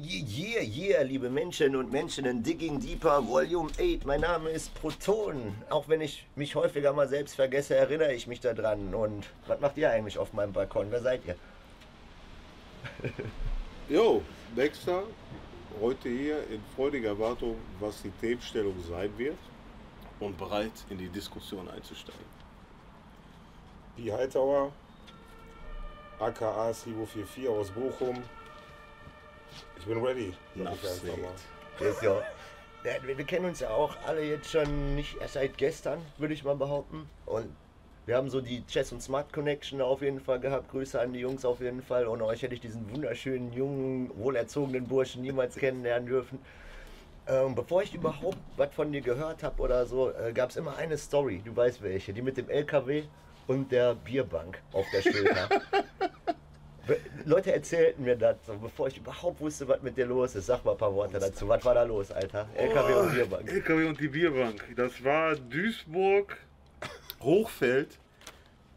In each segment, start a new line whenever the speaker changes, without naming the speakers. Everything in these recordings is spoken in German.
Yeah, yeah, liebe Menschen und Menschen in Digging Deeper Volume 8. Mein Name ist Proton. Auch wenn ich mich häufiger mal selbst vergesse, erinnere ich mich daran. Und was macht ihr eigentlich auf meinem Balkon? Wer seid ihr?
Jo, Dexter, heute hier in freudiger Erwartung, was die Themenstellung sein wird und bereit in die Diskussion einzusteigen.
Die Hightower, aka Sivo44 aus Bochum. Ich bin ready.
ja, ja, wir, wir kennen uns ja auch alle jetzt schon nicht erst seit gestern, würde ich mal behaupten. Und wir haben so die Chess und Smart Connection auf jeden Fall gehabt. Grüße an die Jungs auf jeden Fall. Ohne euch hätte ich diesen wunderschönen, jungen, wohlerzogenen Burschen niemals kennenlernen dürfen. Ähm, bevor ich überhaupt was von dir gehört habe oder so, äh, gab es immer eine Story, du weißt welche, die mit dem LKW und der Bierbank auf der Schulter. Leute erzählten mir das, so, bevor ich überhaupt wusste, was mit dir los ist. Sag mal ein paar Worte dazu. Was war da los, Alter? LKW und Bierbank.
LKW und die Bierbank. Das war Duisburg.
Hochfeld,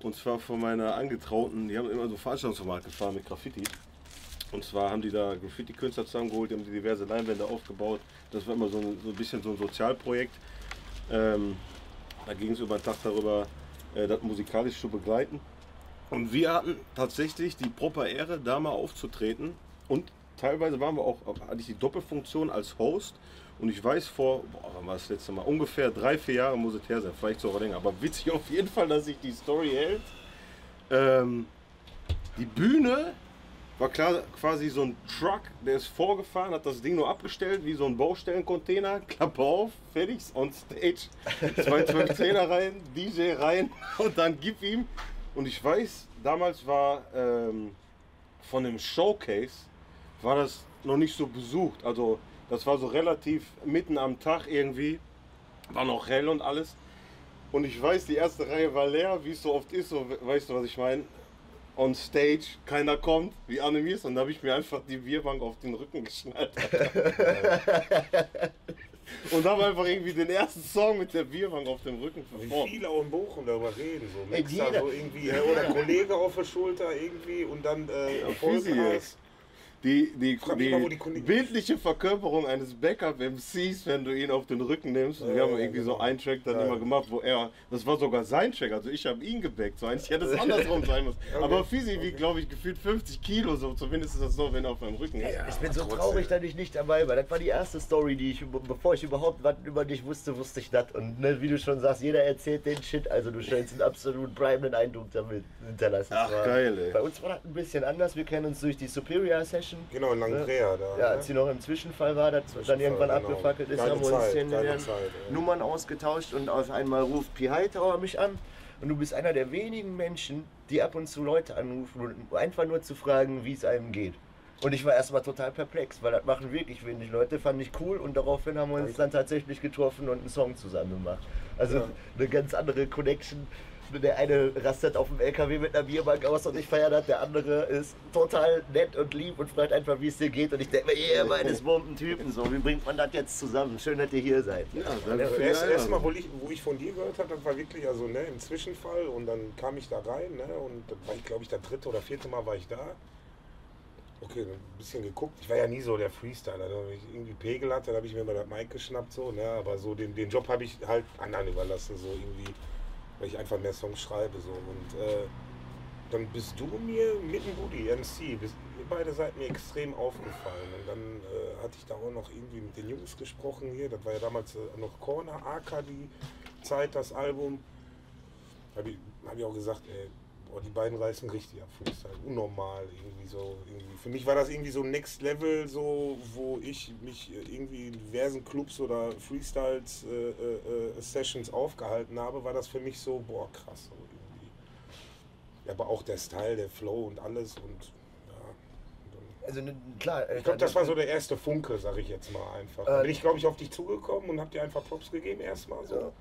und zwar von meiner Angetrauten, die haben immer so Veranstaltungsformat gefahren mit Graffiti. Und zwar haben die da Graffiti-Künstler zusammengeholt, die haben die diverse Leinwände aufgebaut. Das war immer so ein, so ein bisschen so ein Sozialprojekt. Ähm, da ging es über den Tag darüber, äh, das musikalisch zu begleiten. Und wir hatten tatsächlich die proper Ehre, da mal aufzutreten. Und teilweise waren wir auch, hatte ich die Doppelfunktion als Host. Und ich weiß vor, boah, wann war das letzte Mal? Ungefähr drei, vier Jahre muss es her sein, vielleicht sogar länger. Aber witzig auf jeden Fall, dass sich die Story hält. Ähm, die Bühne war klar, quasi so ein Truck, der ist vorgefahren, hat das Ding nur abgestellt, wie so ein Baustellencontainer, Klappe auf, fertig, on stage, zwei 12 rein, DJ rein und dann gib ihm. Und ich weiß, damals war ähm, von dem Showcase, war das noch nicht so besucht. Also das war so relativ mitten am Tag irgendwie, war noch hell und alles. Und ich weiß, die erste Reihe war leer, wie es so oft ist, so, weißt du, was ich meine? On stage, keiner kommt, wie animiert, und da habe ich mir einfach die Bierbank auf den Rücken geschnallt. und habe einfach irgendwie den ersten Song mit der Bierbank auf dem Rücken
Wie
performt.
viele auch in Bochum darüber reden. So Mixer,
jeder-
so irgendwie, äh, oder Kollege auf der Schulter irgendwie und dann äh,
Fussi
erfolgreich.
Die, die,
die
bildliche Verkörperung eines Backup-MCs, wenn du ihn auf den Rücken nimmst. Und wir haben
Ja,
irgendwie so
genau.
einen Track dann
Ja.
immer gemacht, wo er, das war sogar sein Track, also ich habe ihn gebackt. So eigentlich hätte es andersrum sein müssen. Aber Fisi wiegt, glaube ich, gefühlt 50 Kilo, so zumindest ist das so, wenn er auf meinem Rücken ist.
Ich bin so
trotzdem.
traurig, dass ich nicht dabei war. Das war die erste Story, die ich, bevor ich überhaupt was über dich wusste, wusste ich das. Und ne, wie du schon sagst, jeder erzählt den Shit. Also du scheinst einen absolut bleibenden Eindruck damit hinterlassen
Ach, geil, ey.
Bei uns war das ein bisschen anders. Wir kennen uns durch die Superior Session.
Genau, in Langrea da.
Ja,
ne?
als sie noch im Zwischenfall war, das dann
Zwischenfall,
irgendwann
genau.
abgefackelt ist, haben wir uns
Zeit, ja.
Nummern ausgetauscht und auf einmal ruft Pi Hightower mich an. Und du bist einer der wenigen Menschen, die ab und zu Leute anrufen, einfach nur zu fragen, wie es einem geht. Und ich war erstmal total perplex, weil das machen wirklich wenig Leute, fand ich cool und daraufhin haben wir uns dann tatsächlich getroffen und einen Song zusammen gemacht. Also
Ja.
eine ganz andere Connection. Der eine rastet auf dem LKW mit einer Bierbank aus und ich feiere das, der andere ist total nett und lieb und fragt einfach, wie es dir geht. Und ich denke mir, ihr meines Bombentypen, so, wie bringt man das jetzt zusammen? Schön, dass ihr hier seid.
Ja, danke
Also erst, erst mal, wo ich, wo ich von dir gehört habe, das war wirklich also ne, im Zwischenfall und dann kam ich da rein ne, und das war ich glaube ich das dritte oder vierte Mal war ich da. Okay, dann ein bisschen geguckt. Ich war ja nie so der Freestyler. Da wenn ich irgendwie Pegel hatte, dann habe ich mir mal das Mic geschnappt so, ne, aber so den, den Job habe ich halt anderen überlassen so irgendwie, weil ich einfach mehr Songs schreibe so und äh, dann bist du mir mit dem Booty, MC, bist, ihr beide seid mir extrem aufgefallen. Und dann äh, hatte ich da auch noch irgendwie mit den Jungs gesprochen hier. Das war ja damals äh, noch Corner, AK, die Zeit, das Album. Habe ich, hab ich auch gesagt, ey, boah, die beiden reißen richtig ab Freestyle. Unnormal irgendwie so. Irgendwie. Für mich war das irgendwie so Next Level, so, wo ich mich äh, irgendwie in diversen Clubs oder Freestyles äh, äh, äh, Sessions aufgehalten habe, war das für mich so, boah, krass. So irgendwie. Aber auch der Style, der Flow und alles und
Also ne, klar,
Ich glaube, das war so der erste Funke, sag ich jetzt mal einfach. Da
Äh,
bin ich, glaube ich, auf dich zugekommen und hab dir einfach Props gegeben erstmal so.
Ja.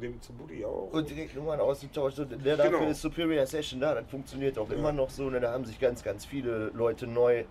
Dem zu Buddy auch.
Und direkt Nummern ausgetauscht. Und der dafür
Genau.
ist Superior Session da. Das funktioniert auch
Ja.
immer noch so. Ne? Da haben sich ganz, ganz viele Leute neu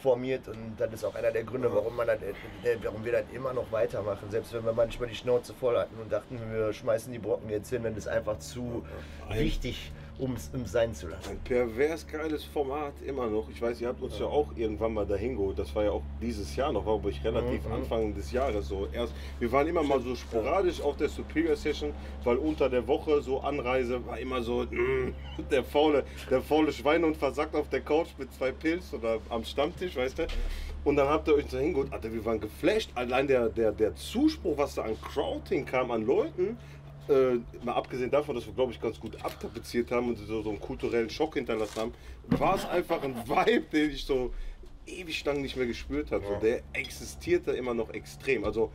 formiert und das ist auch einer der Gründe,
Ja.
warum, man das, äh, warum wir das immer noch weitermachen. Selbst wenn wir manchmal die Schnauze voll hatten und dachten, wir schmeißen die Brocken jetzt hin, dann ist einfach zu wichtig um es sein zu lassen.
Ein pervers geiles Format, immer noch. Ich weiß, ihr habt uns ja, auch irgendwann mal dahin geholt. Das war ja auch dieses Jahr noch, glaube ich relativ
Mhm.
Anfang des Jahres so. Erst, wir waren immer mal so sporadisch auf der Superior Session, weil unter der Woche so Anreise war immer so mm, der faule, der faule Schweinehund versackt auf der Couch mit zwei Pilz oder am Stammtisch, weißt du. Und dann habt ihr euch da hingeholt. Alter, wir waren geflasht. Allein der, der, der Zuspruch, was da an Crowding kam, an Leuten, äh, mal abgesehen davon, dass wir, glaube ich, ganz gut abtapeziert haben und so, so einen kulturellen Schock hinterlassen haben, war es einfach ein Vibe, den ich so ewig lang nicht mehr gespürt habe.
Ja.
So, der existierte immer noch extrem. Also,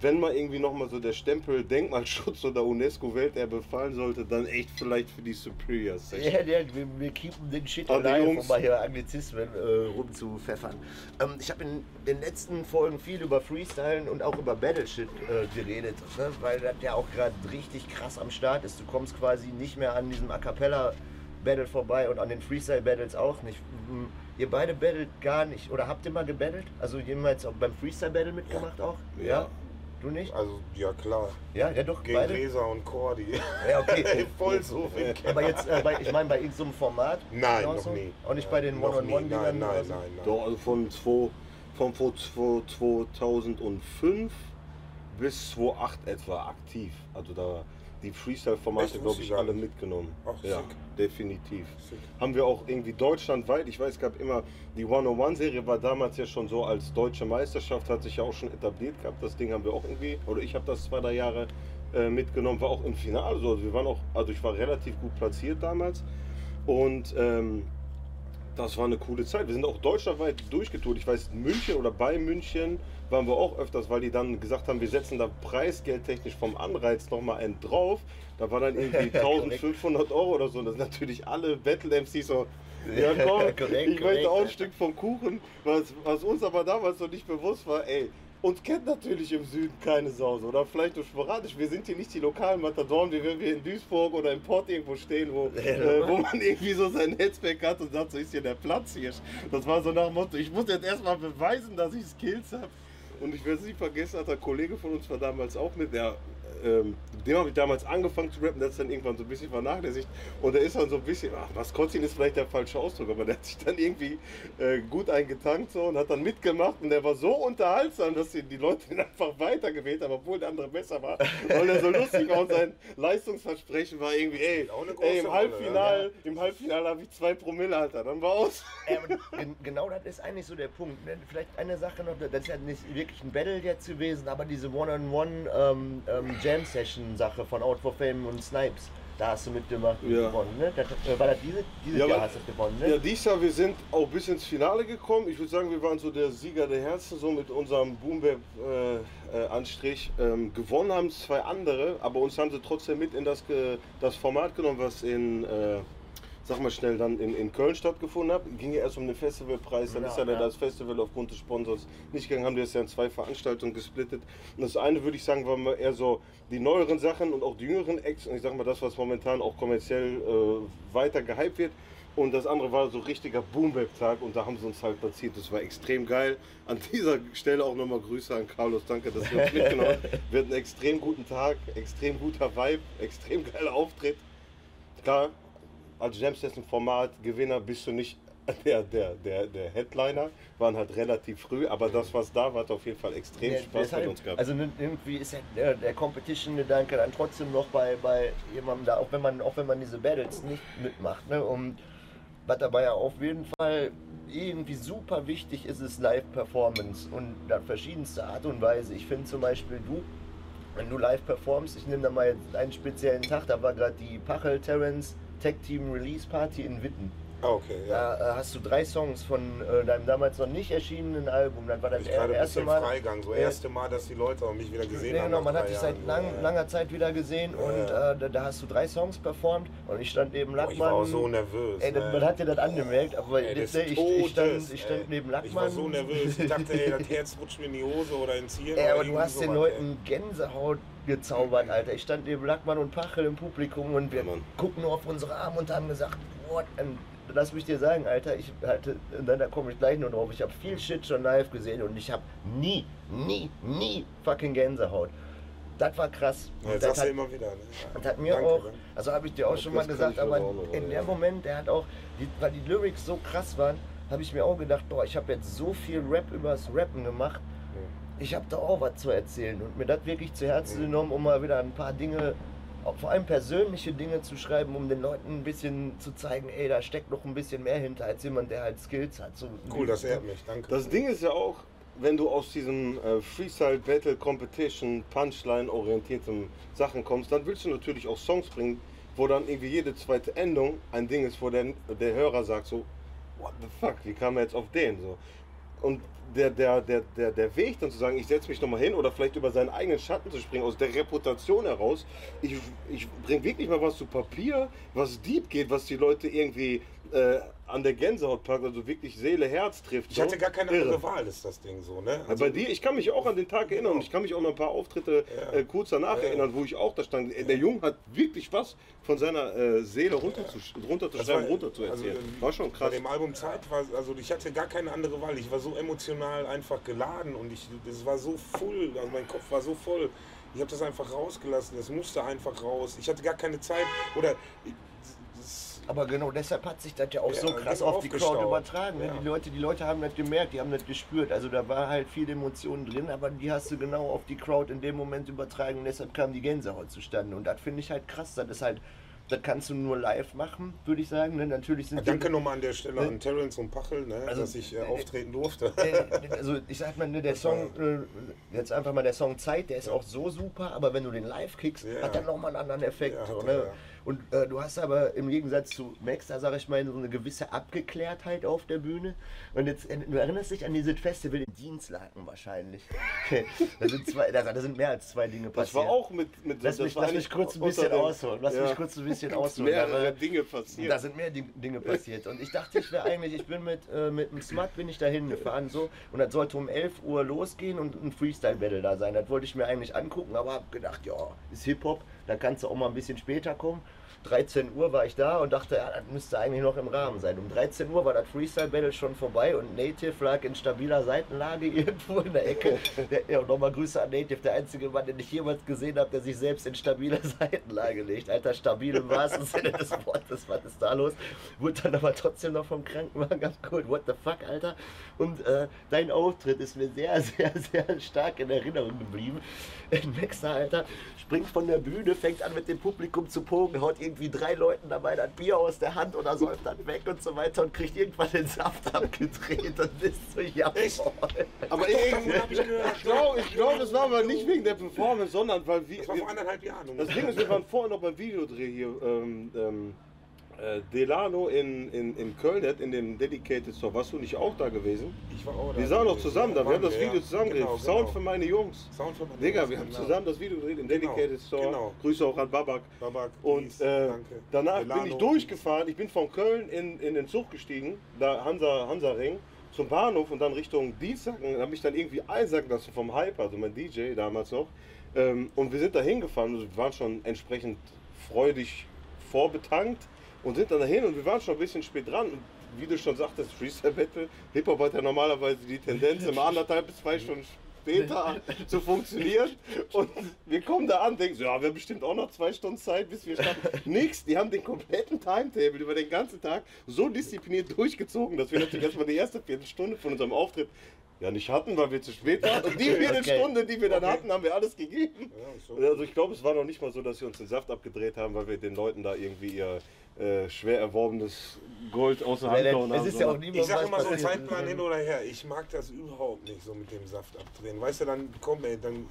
wenn mal irgendwie nochmal so der Stempel Denkmalschutz oder UNESCO-Welterbe fallen sollte, dann echt vielleicht für die Superior Session.
Ja, ja, wir, wir keepen den Shit alive, um mal hier Anglizismen äh, rumzupfeffern. Ähm, ich habe in den letzten Folgen viel über Freestylen und auch über Battle-Shit äh, geredet, ne? weil das ja auch gerade richtig krass am Start ist. Du kommst quasi nicht mehr an diesem A Cappella-Battle vorbei und an den Freestyle-Battles auch nicht. Mhm. Ihr beide battelt gar nicht, oder habt ihr mal gebattelt? Also jemals auch beim Freestyle-Battle mitgemacht auch?
Ja.
Du nicht?
Also, ja klar.
Ja, ja doch,
Gegen
beide?
Resa und Cordy.
Ja, okay.
Voll so.
Aber jetzt, äh, bei, ich meine, bei irgendeinem Format?
Nein, noch nie.
Auch nicht bei den
Noch nie.
One-on-One-Dingern?
Nein, nein, nein,
so?
nein.
Doch, also von, zwei, von vor zwei- 2005 bis 2008 etwa aktiv. Also da die Freestyle-Formate, glaube ich, alle mitgenommen.
Ach,
ja,
sick.
definitiv.
Sick.
Haben wir auch irgendwie deutschlandweit, ich weiß, es gab immer, die 101-Serie war damals ja schon so als deutsche Meisterschaft, hat sich ja auch schon etabliert gehabt. Das Ding haben wir auch irgendwie, oder ich habe das zwei, drei Jahre äh, mitgenommen, war auch im Finale so. Also wir waren auch, also ich war relativ gut platziert damals. Und ähm, das war eine coole Zeit. Wir sind auch deutschlandweit durchgetourt. Ich weiß, in München oder bei München waren wir auch öfters, weil die dann gesagt haben, wir setzen da preisgeldtechnisch vom Anreiz nochmal einen drauf. Da war dann irgendwie 1500 Euro oder so. Und das sind natürlich alle Battle-MCs so, ja komm,
Korrekt,
ich
korrekt,
möchte auch ein. Stück vom Kuchen. Was, was uns aber damals noch nicht bewusst war, ey, uns kennt natürlich im Süden keine Sau so, oder vielleicht nur sporadisch. Wir sind hier nicht die lokalen Matadoren, wie wenn wir in Duisburg oder im Port irgendwo stehen, wo, äh, wo man irgendwie so sein Netzwerk hat und sagt, so ist hier der Platz hier. Das war so nach dem Motto, ich muss jetzt erstmal beweisen, dass ich Skills habe. Und ich werde es nie vergessen, hat ein Kollege von uns war damals auch mit, der, ähm, dem habe ich damals angefangen zu rappen, der hat es dann irgendwann so ein bisschen vernachlässigt. Und der ist dann so ein bisschen, ach, Maskottchen ist vielleicht der falsche Ausdruck, aber der hat sich dann irgendwie äh, gut eingetankt so und hat dann mitgemacht und der war so unterhaltsam, dass die, die Leute ihn einfach weitergewählt haben, obwohl der andere besser war. Weil er so lustig war und sein Leistungsversprechen war irgendwie, ey, ey im Halbfinale, im Halbfinale habe ich zwei Promille, Alter, dann war aus.
Ja, gen- genau das ist eigentlich so der Punkt. ne? Vielleicht eine Sache noch, das ist ja nicht wirklich ein Battle jetzt gewesen, aber diese One-on-One-Jam-Session-Sache von Out for Fame und Snipes, da hast du mitgemacht und
Ja.
gewonnen. Ne? Das, äh, war das diese, dieses
Ja,
Jahr hast du gewonnen, ne?
Ja, dieses Jahr, wir sind auch bis ins Finale gekommen. Ich würde sagen, wir waren so der Sieger der Herzen, so mit unserem Boomweb-Anstrich. ähm, gewonnen haben zwei andere, aber uns haben sie trotzdem mit in das, das Format genommen, was in, äh, sag mal schnell, dann in, in Köln stattgefunden hat. Ging ja erst um den Festivalpreis, dann
Ja,
ist ja,
ja.
das Festival aufgrund des Sponsors nicht gegangen, haben die das ja in zwei Veranstaltungen gesplittet. Und das eine, würde ich sagen, war mal eher so die neueren Sachen und auch die jüngeren Acts. Und ich sag mal, das, was momentan auch kommerziell äh, weiter gehypt wird. Und das andere war so richtiger Boomweb-Tag und da haben sie uns halt platziert. Das war extrem geil. An dieser Stelle auch nochmal Grüße an Carlos. Danke, dass ihr uns mitgenommen habt. Wir hatten einen extrem guten Tag, extrem guter Vibe, extrem geiler Auftritt. Klar, als Jam Session Format Gewinner bist du nicht der, der, der, der Headliner, waren halt relativ früh, aber das, was da war, hat auf jeden Fall extrem
Ja,
Spaß
deshalb-
mit uns gehabt.
Also ne- irgendwie ist der, der Competition-Gedanke dann trotzdem noch bei, bei jemandem da, auch wenn man, auch wenn man diese Battles nicht mitmacht. Ne? Und was dabei ja auf jeden Fall irgendwie super wichtig ist, ist Live-Performance und auf verschiedenste Art und Weise. Ich finde zum Beispiel du, wenn du live performst, ich nehme da mal einen speziellen Tag, da war gerade die Pachel Terrence Tech Team Release Party in Witten.
Ah, okay, ja.
Da äh, hast du drei Songs von äh, deinem damals noch nicht erschienenen Album. Das war das
ich ein
erste Mal.
Freigang. So
Ja.
erste Mal, dass die Leute auch mich wieder gesehen haben.
genau, man hat dich seit lang,
Ja.
langer Zeit wieder gesehen und äh, da, da hast du drei Songs performt und ich stand neben Lackmann.
ich war auch so nervös.
Ey,
ne?
man hat dir das angemerkt, aber
Ey,
ich,
des
ich, ich, stand, ich stand neben Lackmann.
Ich war so nervös. Ich dachte, ey, das Herz rutscht mir in die Hose oder ins Hirn.
Ey, aber du hast den Leuten Gänsehaut gezaubert, Alter. Ich stand neben Lackmann und Pachel im Publikum und wir
Ja,
gucken nur auf unsere Arme und haben gesagt, what? Und lass mich dir sagen, Alter, ich hatte, und dann da komme ich gleich nur drauf, ich habe viel Shit schon live gesehen und ich habe nie, nie, nie fucking Gänsehaut. das war krass.
Ja,
Und
das
das hat,
immer wieder. Ne?
das hat mir
Danke,
auch,
danke.
also habe ich dir auch schon mal gesagt, aber
noch
in dem Moment, der hat auch, die, weil die Lyrics so krass waren, habe ich mir auch gedacht, boah, ich habe jetzt so viel Rap übers Rappen gemacht. Ich habe da auch was zu erzählen und mir das wirklich zu Herzen genommen, um mal wieder ein paar Dinge, auch vor allem persönliche Dinge zu schreiben, um den Leuten ein bisschen zu zeigen, ey, da steckt noch ein bisschen mehr hinter als jemand, der halt Skills hat. So,
Cool, das ehrt mich. Danke.
Das Ding ist ja auch, wenn du aus diesem äh, Freestyle Battle Competition Punchline orientierten Sachen kommst, dann willst du natürlich auch Songs bringen, wo dann irgendwie jede zweite Endung ein Ding ist, wo der, der Hörer sagt so, what the fuck, wie kam er jetzt auf den so? Und der, der, der, der, der Weg dann zu sagen, ich setze mich nochmal hin oder vielleicht über seinen eigenen Schatten zu springen, aus der Reputation heraus, ich, ich bringe wirklich mal was zu Papier, was deep geht, was die Leute irgendwie äh, an der Gänsehaut packt, also wirklich Seele, Herz trifft.
ich hatte
so.
gar keine
Irre.
andere Wahl, ist das Ding so, ne?
Also bei dir, ich kann mich auch an den Tag erinnern und ich kann mich auch noch ein paar Auftritte
Ja.
äh, kurz danach
Ja.
erinnern, wo ich auch da stand. Äh, Der Junge hat wirklich was von seiner äh, Seele runterzuschreiben, runter zu erzählen.
äh,
war schon
Bei
krass.
dem Album Zeit war, also ich hatte gar keine andere Wahl. Ich war so emotional einfach geladen und ich, das war so voll, also mein Kopf war so voll. Ich habe das einfach rausgelassen. Das musste einfach raus. Ich hatte gar keine Zeit oder
Aber genau deshalb hat sich das ja auch
Ja,
so krass auf die Crowd übertragen. Ne?
Ja.
Die, Leute, die Leute haben das gemerkt, die haben das gespürt. Also da war halt viel Emotionen drin, aber die hast du genau auf die Crowd in dem Moment übertragen und deshalb kam die Gänsehaut zustande. Und das finde ich halt krass. Das ist halt, das kannst du nur live machen, würde ich sagen. Ne? Natürlich sind
danke nochmal an der Stelle an Terence und Pachel, ne,
Also,
dass ich äh, auftreten durfte.
Äh, also ich sag mal, ne, der Song, äh, jetzt einfach mal der Song Zeit, der ist auch so super, aber wenn du den live kickst,
Ja.
hat er nochmal einen anderen Effekt.
Ja,
so, ne? Und äh, du hast aber im Gegensatz zu Max, da sage ich mal, so eine gewisse Abgeklärtheit auf der Bühne. Und jetzt, äh, du erinnerst dich an dieses Festival in Dienstlaken wahrscheinlich. da, sind zwei, da, da sind mehr als zwei Dinge
Das
passiert.
war auch mit. mit
Lass
das
mich, lass mich kurz ein bisschen ausholen. Lass
Ja.
mich kurz ein bisschen ausholen.
Mehrere
Da-
Dinge passiert.
da sind mehr Ding- Dinge passiert. Und ich dachte, ich wäre eigentlich, ich bin mit, äh, mit dem Smart bin ich dahin gefahren so und das sollte um 11 Uhr losgehen und ein Freestyle-Battle da sein. Das wollte ich mir eigentlich angucken, aber habe gedacht, ja, ist Hip-Hop, da kannst du auch mal ein bisschen später kommen. 13 Uhr war ich da und dachte, ja, das müsste eigentlich noch im Rahmen sein. Um 13 Uhr war das Freestyle-Battle schon vorbei und Native lag in stabiler Seitenlage irgendwo in der Ecke. Der, ja, nochmal Grüße an Native, der einzige Mann, den ich jemals gesehen habe, der sich selbst in stabile Seitenlage legt. Alter, stabil im wahrsten Sinne des Wortes. Was ist da los? Wurde dann aber trotzdem noch vom Krankenwagen abgeholt. What the fuck, Alter? Und äh, dein Auftritt ist mir sehr, sehr, sehr stark in Erinnerung geblieben. Ein Maxer, Alter, springt von der Bühne, fängt an mit dem Publikum zu pogen, haut irgendwie drei Leuten dabei das Bier aus der Hand oder säuft dann weg und so weiter und kriegt irgendwann den Saft abgedreht und ist so, ja, boah.
Aber ich, ich glaube, ich glaub, das war aber nicht wegen der Performance, sondern weil wir.
Das war vor anderthalb Jahren.
Das Ding ist, wir waren vorher noch beim Videodreh hier. Ähm, ähm, äh, Delano in, in, in Köln, hat in dem Dedicated Store. Warst du nicht auch da gewesen?
ich war auch da
Wir sahen auch
gewesen.
zusammen da. Wir haben das
Ja,
Video zusammen gedreht.
genau,
Sound
genau.
für meine Jungs.
Sound für meine
Digga,
Jungs,
wir haben
genau.
zusammen das Video gedreht im
Genau,
Dedicated Store.
genau.
Grüße auch an Babak.
Babak,
Und äh, danach bin
Delano.
ich durchgefahren. Ich bin von Köln in, in den Zug gestiegen, da Hansa, Hansa Ring, zum Bahnhof und dann Richtung Dienstlaken. habe mich dann irgendwie einsacken lassen vom Hyper, also mein DJ damals noch. Ähm, und wir sind da hingefahren. Also wir waren schon entsprechend freudig vorbetankt und sind dann dahin und wir waren schon ein bisschen spät dran. Und wie du schon sagtest, Freestyle Battle, Hip-Hop hat ja normalerweise die Tendenz, immer anderthalb bis zwei Stunden später zu funktionieren. Und wir kommen da an, denken so, ja, wir haben bestimmt auch noch zwei Stunden Zeit, bis wir starten. Nix, die haben den kompletten Timetable über den ganzen Tag so diszipliniert durchgezogen, dass wir natürlich erstmal die erste Viertelstunde von unserem Auftritt ja nicht hatten, weil wir zu spät waren. Und die
Okay.
Viertelstunde, die wir dann
Okay.
hatten, haben wir alles gegeben.
Ja, so.
Also ich glaube, es war noch nicht mal so, dass sie uns den Saft abgedreht haben, weil wir den Leuten da irgendwie ihr äh, schwer erworbenes Gold aus der Hand gehauen
Es ist ja auch niemand
Ich sag immer so. Zeitplan hin oder her. Ich mag das überhaupt nicht so mit dem Saft abdrehen. Weißt du, dann komm ey, dann.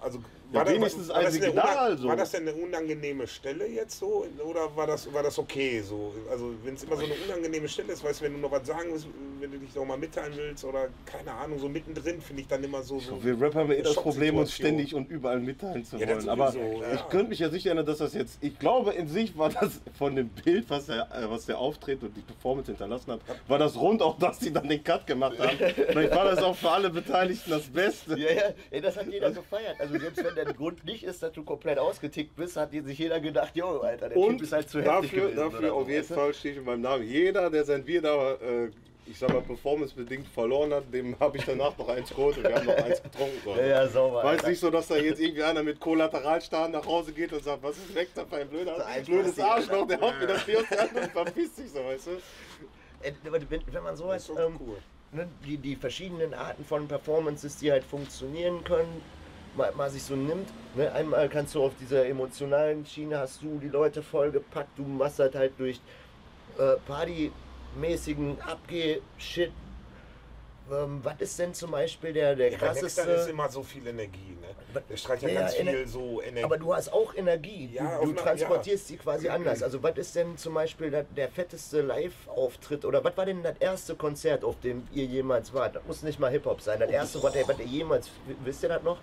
Also
Ja,
das-
wenigstens
war,
ein
das eine
Signal
unang-
so.
war das denn eine unangenehme Stelle jetzt so? Oder war das, war das okay so? Also wenn es immer so eine unangenehme Stelle ist, weißt du, wenn du noch was sagen willst, wenn du dich noch mal mitteilen willst oder keine Ahnung, so mittendrin finde ich dann immer so. so
Wir Rapper haben ja eh das Problem, uns ständig und überall mitteilen zu
Ja,
wollen.
das
Aber
ja.
ich könnte mich ja sicher erinnern, dass das jetzt, ich glaube in sich war das von dem Bild, was der, äh, was der Auftritt und die Performance hinterlassen hat, war das rund auch, dass sie dann den Cut gemacht haben. Vielleicht war das auch für alle Beteiligten das Beste.
Ja, ja, ey, das hat jeder gefeiert. Also selbst wenn der Grund nicht ist, dass du komplett ausgetickt bist, hat sich jeder gedacht, jo, Alter, der
Und
Typ ist halt zu heftig
dafür,
gewesen.
dafür auf
so,
jeden? Fall stehe ich in meinem Namen. Jeder, der sein Bier da äh, ich sag mal, performancebedingt verloren hat, dem habe ich danach noch eins geholt und wir haben noch eins getrunken. So.
Ja, ja, sauber.
War
Alter.
nicht so, dass da jetzt irgendwie einer mit Kollateralschaden nach Hause geht und sagt, was ist weg da ein blöder,
So ein
blödes Arschloch, der haut mir das Bier aus der Hand und verpisst sich so, weißt du?
Äh, Wenn, wenn man
Das
sowas,
ist so
ähm,
cool.
ne, die, die verschiedenen Arten von Performances, die halt funktionieren können, mal, mal sich so nimmt. Ne? Einmal kannst du auf dieser emotionalen Schiene, hast du die Leute vollgepackt, du machst halt halt durch äh, partymäßigen Abgeh-Shit. Ähm, was ist denn zum Beispiel der, der
Ja, bei Dexter ist
krasseste...
immer so viel Energie, ne? Der strahlt ja,
Ja,
ganz
Ener-
viel so Energie.
Aber du hast auch Energie.
Ja,
du du
einer-
transportierst sie quasi anders. Also was ist denn zum Beispiel der, der fetteste Live-Auftritt oder was war denn das erste Konzert, auf dem ihr jemals wart? Das muss nicht mal Hip-Hop sein. Das erste, was ihr, was ihr jemals, wisst ihr das noch?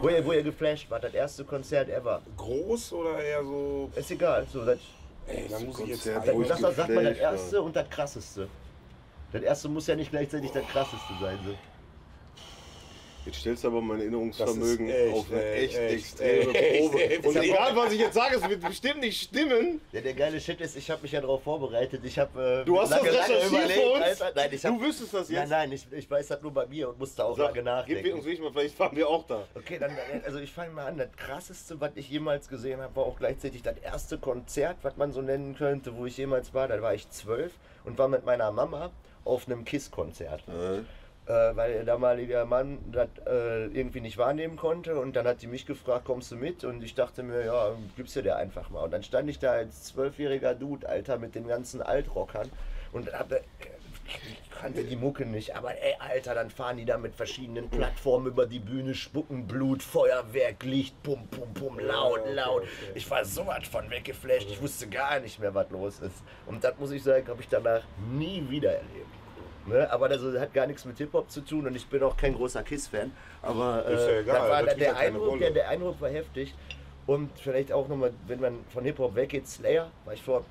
Wo ihr, wo ihr geflasht wart, das erste Konzert ever.
Groß oder eher so.
Ist egal. So, das,
Ey, da muss ich jetzt.
Das,
ich
das, sagt man das erste und das krasseste. Das erste muss ja nicht gleichzeitig das krasseste sein. So.
Jetzt stellst du aber mein Erinnerungsvermögen
echt,
auf eine
äh,
echt,
echt,
extreme
echt,
Probe.
echt.
Und egal, was ich jetzt sage, es wird bestimmt nicht stimmen.
Ja, der geile Shit ist, ich habe mich ja darauf vorbereitet. Ich habe äh,
Du hast das recherchiert für uns?
Alter. Nein, ich hab,
Du wüsstest das
Ja,
jetzt.
nein, ich, ich weiß das nur bei mir und musste auch
Sag,
lange
gib
nachdenken.
uns nicht mal, vielleicht waren wir auch da.
Okay, dann, also ich fange mal an. Das krasseste, was ich jemals gesehen habe, war auch gleichzeitig das erste Konzert, was man so nennen könnte, wo ich jemals war. Da war ich zwölf und war mit meiner Mama auf einem KISS-Konzert. Äh, weil der damalige Mann das äh, irgendwie nicht wahrnehmen konnte und dann hat die mich gefragt, kommst du mit? Und ich dachte mir, ja, gibst du dir einfach mal. Und dann stand ich da als zwölfjähriger Dude, Alter, mit den ganzen Altrockern und hab, äh, ich kannte die Mucke nicht, aber ey, Alter, dann fahren die da mit verschiedenen Plattformen über die Bühne, spucken Blut, Feuerwerk, Licht, pum, pum, pum, laut, laut. Ich war so was von weggeflasht, ich wusste gar nicht mehr, was los ist. Und das muss ich sagen, habe ich danach nie wieder erlebt. Ne? Aber das hat gar nichts mit Hip-Hop zu tun und ich bin auch kein großer Kiss-Fan. Aber
Ist ja
äh,
egal,
war, der,
keine
Eindruck, der, der Eindruck war heftig. Und vielleicht auch nochmal, wenn man von Hip-Hop weggeht, Slayer, war ich vor,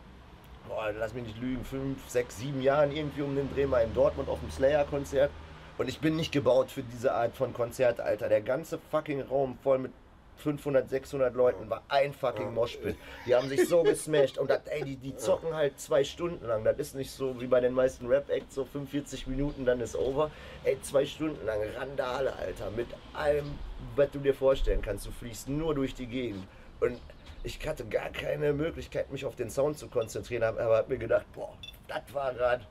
boah, lass mich nicht lügen, fünf, sechs, sieben Jahren irgendwie um den Dreh mal in Dortmund auf dem Slayer-Konzert. Und ich bin nicht gebaut für diese Art von Konzert, Alter. Der ganze fucking Raum voll mit 500, 600 Leuten war ein fucking Moshpit. Die haben sich so gesmashed und das, ey, die, die zocken halt zwei Stunden lang. Das ist nicht so wie bei den meisten Rap-Acts, so 45 Minuten, dann ist over. Ey, zwei Stunden lang Randale, Alter, mit allem, was du dir vorstellen kannst. Du fliegst nur durch die Gegend. Und ich hatte gar keine Möglichkeit, mich auf den Sound zu konzentrieren, aber aber hab mir gedacht, boah, das war gerade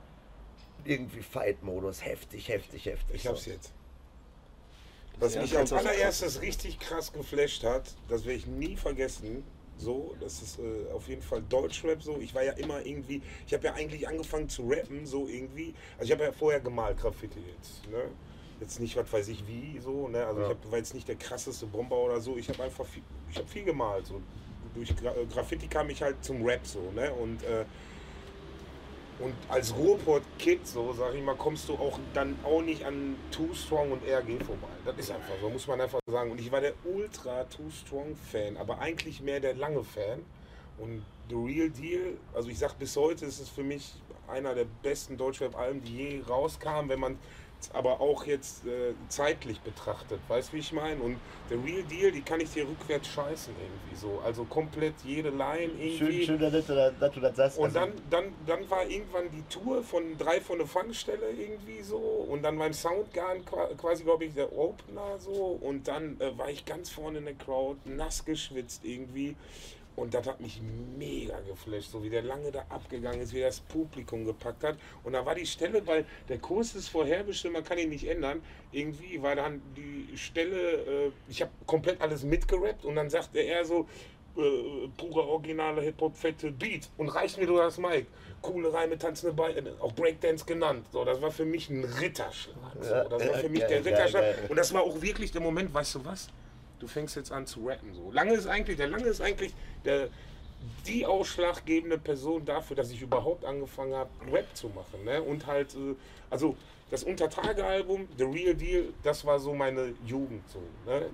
irgendwie Fight-Modus. Heftig, heftig, heftig.
Ich hab's
So.
jetzt. Was mich als allererstes richtig krass geflasht hat, das werde ich nie vergessen. So, das ist äh, auf jeden Fall Deutschrap so. Ich war ja immer irgendwie, ich habe ja eigentlich angefangen zu rappen, so irgendwie. Also ich habe ja vorher gemalt, Graffiti jetzt. Ne? Jetzt nicht, was weiß ich wie, so. Ne? Also
Ja.
ich hab, war jetzt nicht der krasseste Bomber oder so. Ich habe einfach viel, ich habe viel gemalt. So. Durch Gra Graffiti kam ich halt zum Rap so. Ne? Und äh, und als Ruhrpott-Kid, so sag ich mal, kommst du auch dann auch nicht an Too Strong und RG vorbei. Das ist einfach so, muss man einfach sagen. Und ich war der Ultra Too Strong-Fan, aber eigentlich mehr der lange Fan. Und The Real Deal, also ich sag bis heute, ist es für mich einer der besten Deutschrap-Alben, die je rauskamen, wenn man aber auch jetzt äh, zeitlich betrachtet. Weißt du, wie ich meine? Und The Real Deal, die kann ich dir rückwärts scheißen irgendwie so. Also komplett jede Line irgendwie.
Schön, schön dass, du, das- dass du das sagst.
Und
Also,
dann, dann, dann war irgendwann die Tour von drei von der Fangstelle irgendwie so und dann beim Soundgarn qua- quasi, glaube ich, der Opener so und dann äh, war ich ganz vorne in der Crowd, nass geschwitzt irgendwie und das hat mich mega geflasht, so wie der lange da abgegangen ist, wie das Publikum gepackt hat und da war die Stelle, weil der Kurs ist vorherbestimmt, man kann ihn nicht ändern, irgendwie war dann die Stelle, äh, ich habe komplett alles mitgerappt und dann sagte er so, äh, pure originale Hip-Hop, fette Beat und reicht mir nur das Mic. Coole Reime, tanzende Beine, auch Breakdance genannt. So, das war für mich ein Ritterschlag. So, das war für mich der Ritterschlag. Und das war auch wirklich der Moment, weißt du was? Du fängst jetzt an zu rappen. So. Lange ist eigentlich, der Lange ist eigentlich der, die ausschlaggebende Person dafür, dass ich überhaupt angefangen habe, Rap zu machen. Ne? Und halt, äh, also das Untertage-Album, The Real Deal, das war so meine Jugend. So, ne?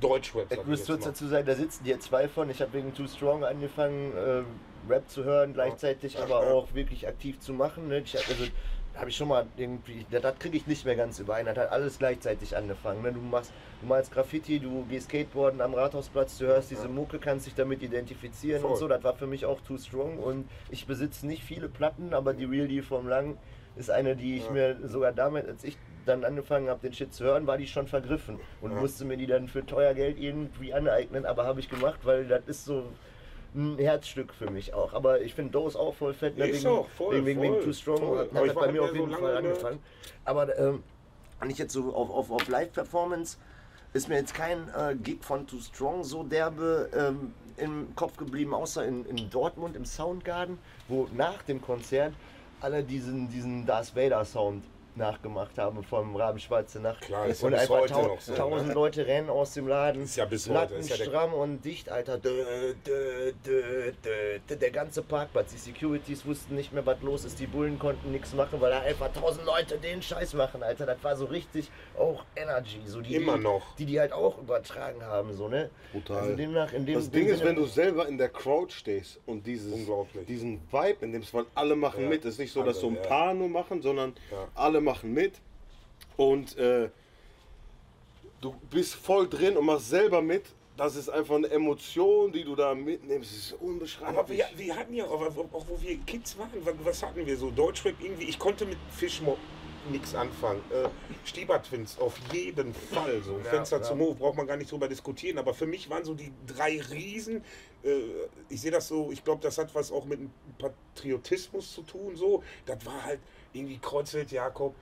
Deutschrap.
Ich
jetzt
kurz dazu sagen, da sitzen hier zwei von. Ich habe wegen Too Strong angefangen, äh, Rap zu hören, gleichzeitig aber auch wirklich aktiv zu machen. Ne? Ich, hab- also, habe ich schon mal irgendwie, das, kriege ich nicht mehr ganz überein. Das hat alles gleichzeitig angefangen. Ne? Du machst, du malst Graffiti, du gehst Skateboarden am Rathausplatz, du hörst diese Mucke, kannst dich damit identifizieren und
Voll.
so. Das war für mich auch Too Strong und ich besitze nicht viele Platten, aber die Real Deal vom Lang ist eine, die ich
Ja.
mir sogar damit, als ich dann angefangen habe, den Shit zu hören, war die schon vergriffen und
Ja.
musste mir die dann für teuer Geld irgendwie aneignen, aber habe ich gemacht, weil das ist so ein Herzstück für mich auch. Aber ich finde Dose auch voll fett, ne,
Ist
wegen,
auch voll,
wegen, wegen, wegen
voll,
Too Strong
voll.
hat,
Aber
hat
ich
bei mir auf
so
jeden Fall
lange, ne?
angefangen. Aber ähm, nicht jetzt so auf, auf, auf Live-Performance ist mir jetzt kein äh, Gig von Too Strong so derbe ähm, im Kopf geblieben, außer in, in Dortmund im Soundgarden, wo nach dem Konzert alle diesen, diesen Darth Vader Sound nachgemacht haben vom Raben Schwarze Nacht.
Klar, ist ja
und einfach
heute
tau
noch so, ne?
tausend Leute rennen aus dem Laden.
Ist ja bis heute, ist ja
stramm und dicht, Alter. Dö, dö, dö, dö, dö. Der ganze Parkplatz. Die Securities wussten nicht mehr, was los ist. Die Bullen konnten nichts machen, weil da einfach tausend Leute den Scheiß machen, Alter. Das war so richtig auch Energy. So die,
Immer
die,
noch.
Die die halt auch übertragen haben, so, ne?
Brutal.
Also demnach, in dem
Das Ding ist, wenn du selber in der Crowd stehst und dieses, diesen Vibe in dem weil alle machen
Ja.
mit. Es ist nicht so, dass so ein
ja.
paar nur machen, sondern
Ja.
alle machen mit. Und äh, du bist voll drin und machst selber mit. Das ist einfach eine Emotion, die du da mitnimmst. Das ist unbeschreiblich.
Aber wir, wir hatten ja, auch, auch wo wir Kids waren, wa- was hatten wir so? Deutschrap irgendwie, ich konnte mit Fischmo nichts anfangen. Äh, Stieber-Twins auf jeden Fall. So.
Ja,
Fenster
ja.
zum Hof braucht man gar nicht drüber diskutieren. Aber für mich waren so die drei Riesen. Äh, ich sehe das so, ich glaube, das hat was auch mit dem Patriotismus zu tun. So. Das war halt irgendwie Kreuzfeld Jakob.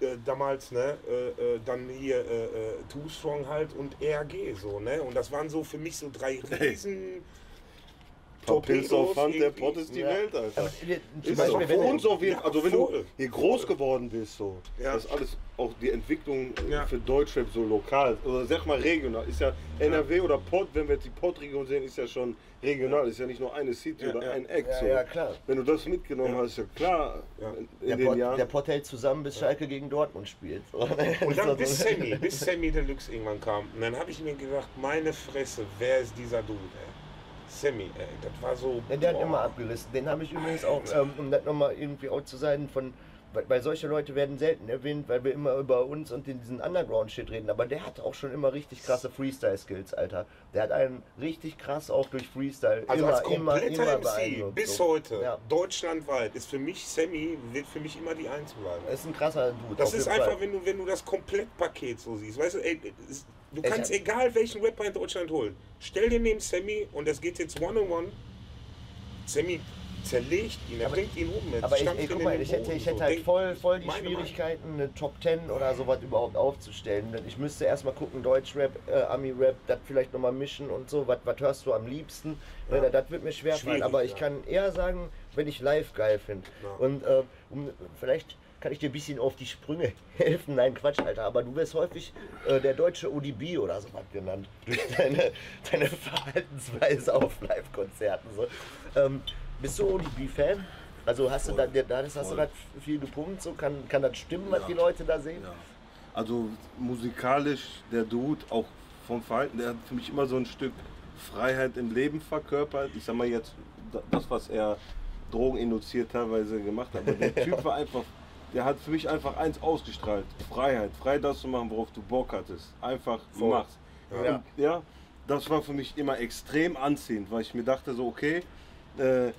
Äh, damals, ne, äh, äh, dann hier äh, äh, Too Strong halt und RG so, ne? Und das waren so für mich so drei Riesen
Pilzer fand der
irgendwie.
Pott ist die
Ja.
Welt, Alter.
Aber zum Beispiel,
so.
wenn
uns auf jeden Fall, also wenn du hier groß geworden bist, so,
Ja.
das ist alles auch die Entwicklung äh,
Ja.
für Deutschrap so lokal, oder sag mal regional, ist ja NRW oder Pott, wenn wir jetzt die Pott-Region sehen, ist ja schon regional, ist ja nicht nur eine City
Ja,
oder
ja.
ein Act.
Ja,
so.
ja, klar.
Wenn du das mitgenommen
Ja.
hast, ist ja klar,
Ja.
in, in
Der
den
Pott,
Jahren.
der Pott hält zusammen, bis Schalke gegen Dortmund spielt.
Und dann bis Sammy, bis Sammy Deluxe irgendwann kam. Und dann habe ich mir gedacht, meine Fresse, wer ist dieser Dude, ey? Sammy, ey, das war so.
Ja, der hat
boah.
immer abgelistet. Den habe ich übrigens auch, ähm, um das nochmal irgendwie out zu sein, von. Weil, weil solche Leute werden selten erwähnt, weil wir immer über uns und den, diesen Underground-Shit reden. Aber der hat auch schon immer richtig krasse Freestyle-Skills, Alter. Der hat einen richtig krass auch durch Freestyle
Also
immer,
als
immer,
kompletter
immer
MC
beeindruckt.
bis
so.
heute,
Ja.
deutschlandweit, ist für mich Sammy, wird für mich immer die Eins bleiben.
Das ist ein krasser Dude.
Das ist einfach,
Fall.
wenn du, wenn du das Komplettpaket so siehst. Weißt du, ey, es- du
Ich
kannst egal welchen Rapper in Deutschland holen. Stell dir neben Sammy und das geht jetzt one-on-one. Sammy zerlegt ihn, er
Aber-
bringt ihn um. er
Aber ich, ey, guck mal, ich hätte, ich
so.
hätte halt
Denk-
voll, voll die
meine Meinung.
Schwierigkeiten, eine Top 10 oder sowas überhaupt aufzustellen. Denn Ich müsste erstmal gucken, Deutschrap, äh, Ami-Rap, das vielleicht nochmal mischen und so. Was hörst du am liebsten?
Ja.
Ja. Das wird mir schwer fallen. Aber ich
ja.
kann eher sagen, wenn ich live geil finde. Und äh, um, vielleicht kann ich dir ein bisschen auf die Sprünge helfen. Nein, Quatsch, Alter. Aber du wirst häufig äh, der deutsche ODB oder sowas genannt. Durch deine, deine Verhaltensweise auf Live-Konzerten. So. Ähm, bist du ODB-Fan? Also hast du da, da hast, du
Voll.
da viel gepumpt? So kann, kann das stimmen, was
Ja.
die Leute da sehen?
Ja. Also musikalisch, der Dude, auch vom Verhalten, der hat für mich immer so ein Stück Freiheit im Leben verkörpert. Ich sag mal jetzt, da- das, was er drogeninduziert teilweise gemacht hat. Aber der Typ war einfach, der hat für mich einfach eins ausgestrahlt. Freiheit. Frei das zu machen, worauf du Bock hattest. Einfach
Voll.
machst.
Ja.
Und, ja, das war für mich immer extrem anziehend, weil ich mir dachte so, okay, äh,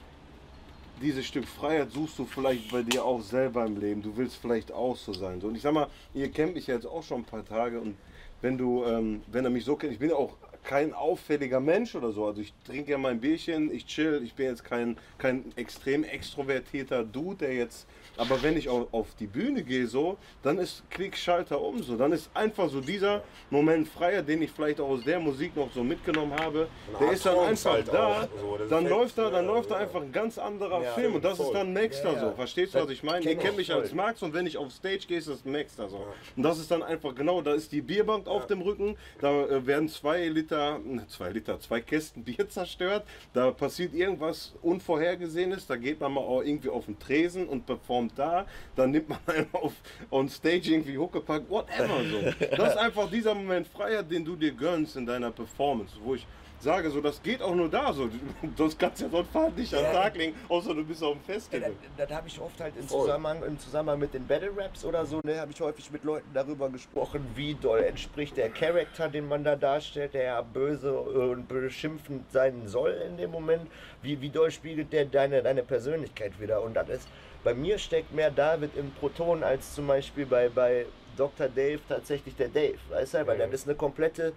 dieses Stück Freiheit suchst du vielleicht bei dir auch selber im Leben. Du willst vielleicht auch so sein. So, und ich sag mal, ihr kennt mich ja jetzt auch schon ein paar Tage und wenn du, ähm, wenn er mich so kennt, ich bin ja auch kein auffälliger Mensch oder so. Also ich trinke ja mein Bierchen, ich chill, ich bin jetzt kein, kein extrem extrovertierter Dude, der jetzt, aber wenn ich auf, auf die Bühne gehe so, dann ist Klickschalter um so. Dann ist einfach so dieser Moment freier, den ich vielleicht auch aus der Musik noch so mitgenommen habe,
Eine
der ist dann einfach
halt
da,
so.
Dann
fällt-
läuft da, dann
ja,
läuft da
ja.
einfach ein ganz anderer
Ja,
Film und das ist
voll.
dann Maxter so. Verstehst du, was ich meine? Ihr kennt
ich
mich als Max und wenn ich auf Stage gehe, ist das Maxter so. Und das ist dann einfach genau, da ist die Bierbank auf dem Rücken, da äh, werden zwei Liter, ne, zwei Liter, zwei Kästen Bier zerstört, da passiert irgendwas Unvorhergesehenes, da geht man mal auch irgendwie auf den Tresen und performt da, dann nimmt man einfach auf on Stage irgendwie Huckepack, whatever so. Das ist einfach dieser Moment Freiheit, den du dir gönnst in deiner Performance, wo ich sage, so das geht auch nur da. So. Sonst kannst du ja so ein Fahrt nicht am
Ja.
Tag legen, außer du bist auf dem
Ja,
Festival.
das das habe ich oft halt im. Zusammenhang, im Zusammenhang mit den Battle Raps oder so, ne, habe ich häufig mit Leuten darüber gesprochen, wie doll entspricht der Charakter, den man da darstellt, der ja böse und beschimpfend sein soll in dem Moment, wie, wie doll spiegelt der deine, deine Persönlichkeit wieder. Und das ist, bei mir steckt mehr David im Proton als zum Beispiel bei, bei Dr. Dave tatsächlich der Dave, weißt du, weil
Mhm.
das ist eine komplette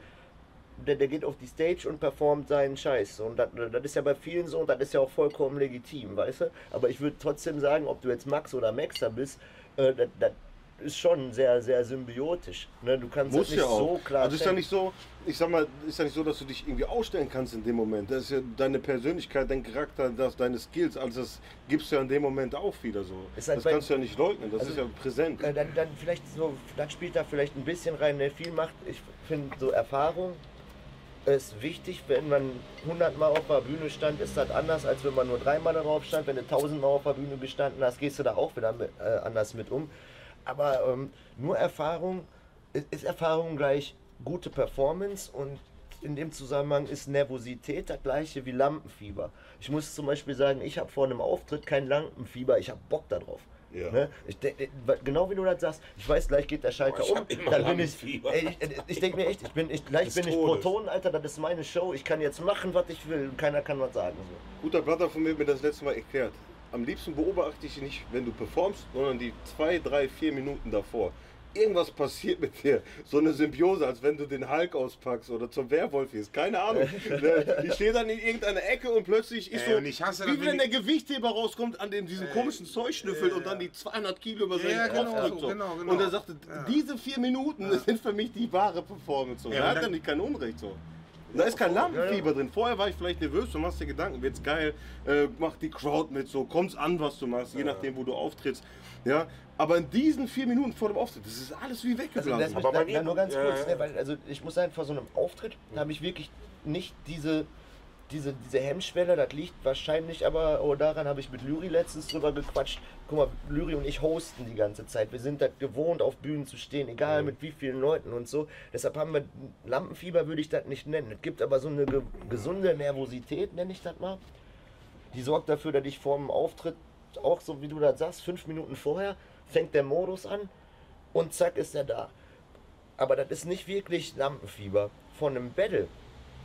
der, der geht auf die Stage und performt seinen Scheiß. Und das, das ist ja bei vielen so und das ist ja auch vollkommen legitim, weißt du? Aber ich würde trotzdem sagen, ob du jetzt Max oder Maxer bist, äh, das, das ist schon sehr, sehr symbiotisch. Ne? Du kannst
Muss
das nicht
ja auch.
so klar
also ist ja nicht so, ich sag mal, ist ja nicht so, dass du dich irgendwie ausstellen kannst in dem Moment. Das ist ja deine Persönlichkeit, dein Charakter, das, deine Skills, also das gibst du ja in dem Moment auch wieder so.
Halt
das kannst du ja nicht leugnen, das
Also,
ist ja präsent.
Äh, dann, dann vielleicht so, das spielt da vielleicht ein bisschen rein, der viel macht. Ich finde so Erfahrung ist wichtig, wenn man 100 Mal auf der Bühne stand, ist das anders, als wenn man nur dreimal darauf stand. Wenn du 1000 Mal auf der Bühne gestanden hast, gehst du da auch wieder mit, äh, anders mit um. Aber ähm, nur Erfahrung, ist, ist Erfahrung gleich gute Performance und in dem Zusammenhang ist Nervosität das gleiche wie Lampenfieber. Ich muss zum Beispiel sagen, ich habe vor einem Auftritt kein Lampenfieber, ich habe Bock darauf.
Ja.
Ne? Ich denk, äh, genau wie du das sagst, ich weiß, gleich geht der Schalter um. Dann bin ich, ey, ich, äh, ich denke mir echt, ich bin, ich, gleich
Des
bin ich. Proton, Alter, das ist meine Show, ich kann jetzt machen, was ich will, und keiner kann was sagen. So.
Guter Brother von mir hat mir das letzte Mal erklärt. Am liebsten beobachte ich nicht, wenn du performst, sondern die zwei, drei, vier Minuten davor. Irgendwas passiert mit dir. So eine Symbiose, als wenn du den Hulk auspackst oder zum Werwolf gehst. Keine Ahnung. Ne, ich stehe dann in irgendeiner Ecke und plötzlich ist so,
ich hasse
wie
wenn
der Gewichtheber rauskommt, an dem diesen komischen Zeug schnüffelt und dann die 200 Kilo über seinen
Ja,
Kopf
genau so, genau, genau.
Und er sagte,
Ja.
diese vier Minuten sind für mich die wahre Performance. So.
Ja,
er hat
dann-
nicht kein Unrecht. So. Da ist kein Lampenfieber drin. Vorher war ich vielleicht nervös, du machst dir Gedanken, wird's geil, äh, mach die Crowd mit, so kommt's an, was du machst, je nachdem, wo du auftrittst. Ja, aber in diesen vier Minuten vor dem Auftritt, das ist alles wie
Also,
weggeblasen.
das,
Aber mir-
na, nur ganz
ja,
kurz,
ja.
ne, weil, also ich muss sagen, vor so einem Auftritt habe ich wirklich nicht diese, diese, diese Hemmschwelle, das liegt wahrscheinlich aber, oh, daran habe ich mit Lyri letztens drüber gequatscht. Guck mal, Lyri und ich hosten die ganze Zeit. Wir sind das gewohnt, auf Bühnen zu stehen, egal mit wie vielen Leuten und so. Deshalb haben wir Lampenfieber, würde ich das nicht nennen. Es gibt aber so eine ge gesunde Nervosität, nenne ich das mal. Die sorgt dafür, dass ich vor dem Auftritt, auch so wie du das sagst, fünf Minuten vorher, fängt der Modus an und zack ist er da. Aber das ist nicht wirklich Lampenfieber. Von einem Battle,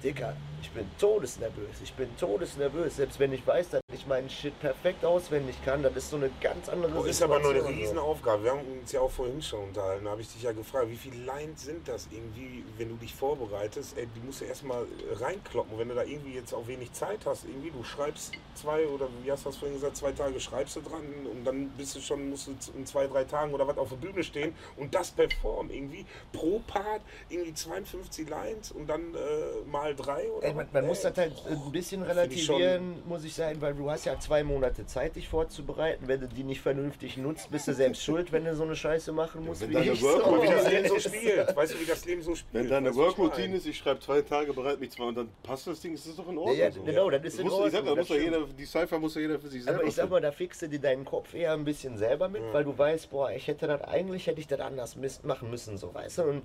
Digga, ich bin todesnervös. Ich bin todesnervös. Selbst wenn ich weiß, dass ich meinen Shit perfekt auswendig kann, das ist so eine ganz andere
Oh, ist aber nur eine. Riesenaufgabe. Wir haben uns ja auch vorhin schon unterhalten. Da habe ich dich ja gefragt, wie viele Lines sind das irgendwie, wenn du dich vorbereitest? Ey, die musst du erstmal reinkloppen. Wenn du da irgendwie jetzt auch wenig Zeit hast, irgendwie, du schreibst zwei oder wie hast du das vorhin gesagt, zwei Tage schreibst du dran und dann bist du schon, musst du in zwei, drei Tagen oder was auf der Bühne stehen und das performen irgendwie pro Part, irgendwie 52 Lines und dann äh, mal drei oder
Ey, man, man muss das halt ein bisschen
das
relativieren, muss ich sagen, weil du hast ja zwei Monate Zeit, dich vorzubereiten. Wenn du die nicht vernünftig nutzt, bist du selbst schuld, wenn du so eine Scheiße machen musst.
wenn
wie
deine
ich.
Work-
Aber wie das Leben so
ist-
spielt. Weißt du, wie das Leben so spielt?
Wenn deine
du,
Work-Routine ist, ich schreibe zwei Tage, bereite mich zwei und dann passt das Ding, ist das doch in Ordnung.
Ja, ja,
so.
genau, das ist in
muss, Ich sag,
Ordnung,
da muss
das
doch jeder, die Cypher muss ja jeder für sich selber
Aber ich sag mal, da fixe dir deinen Kopf eher ein bisschen selber mit, weil du weißt, boah, ich hätte das eigentlich hätte ich das anders machen müssen, so weißt du. Und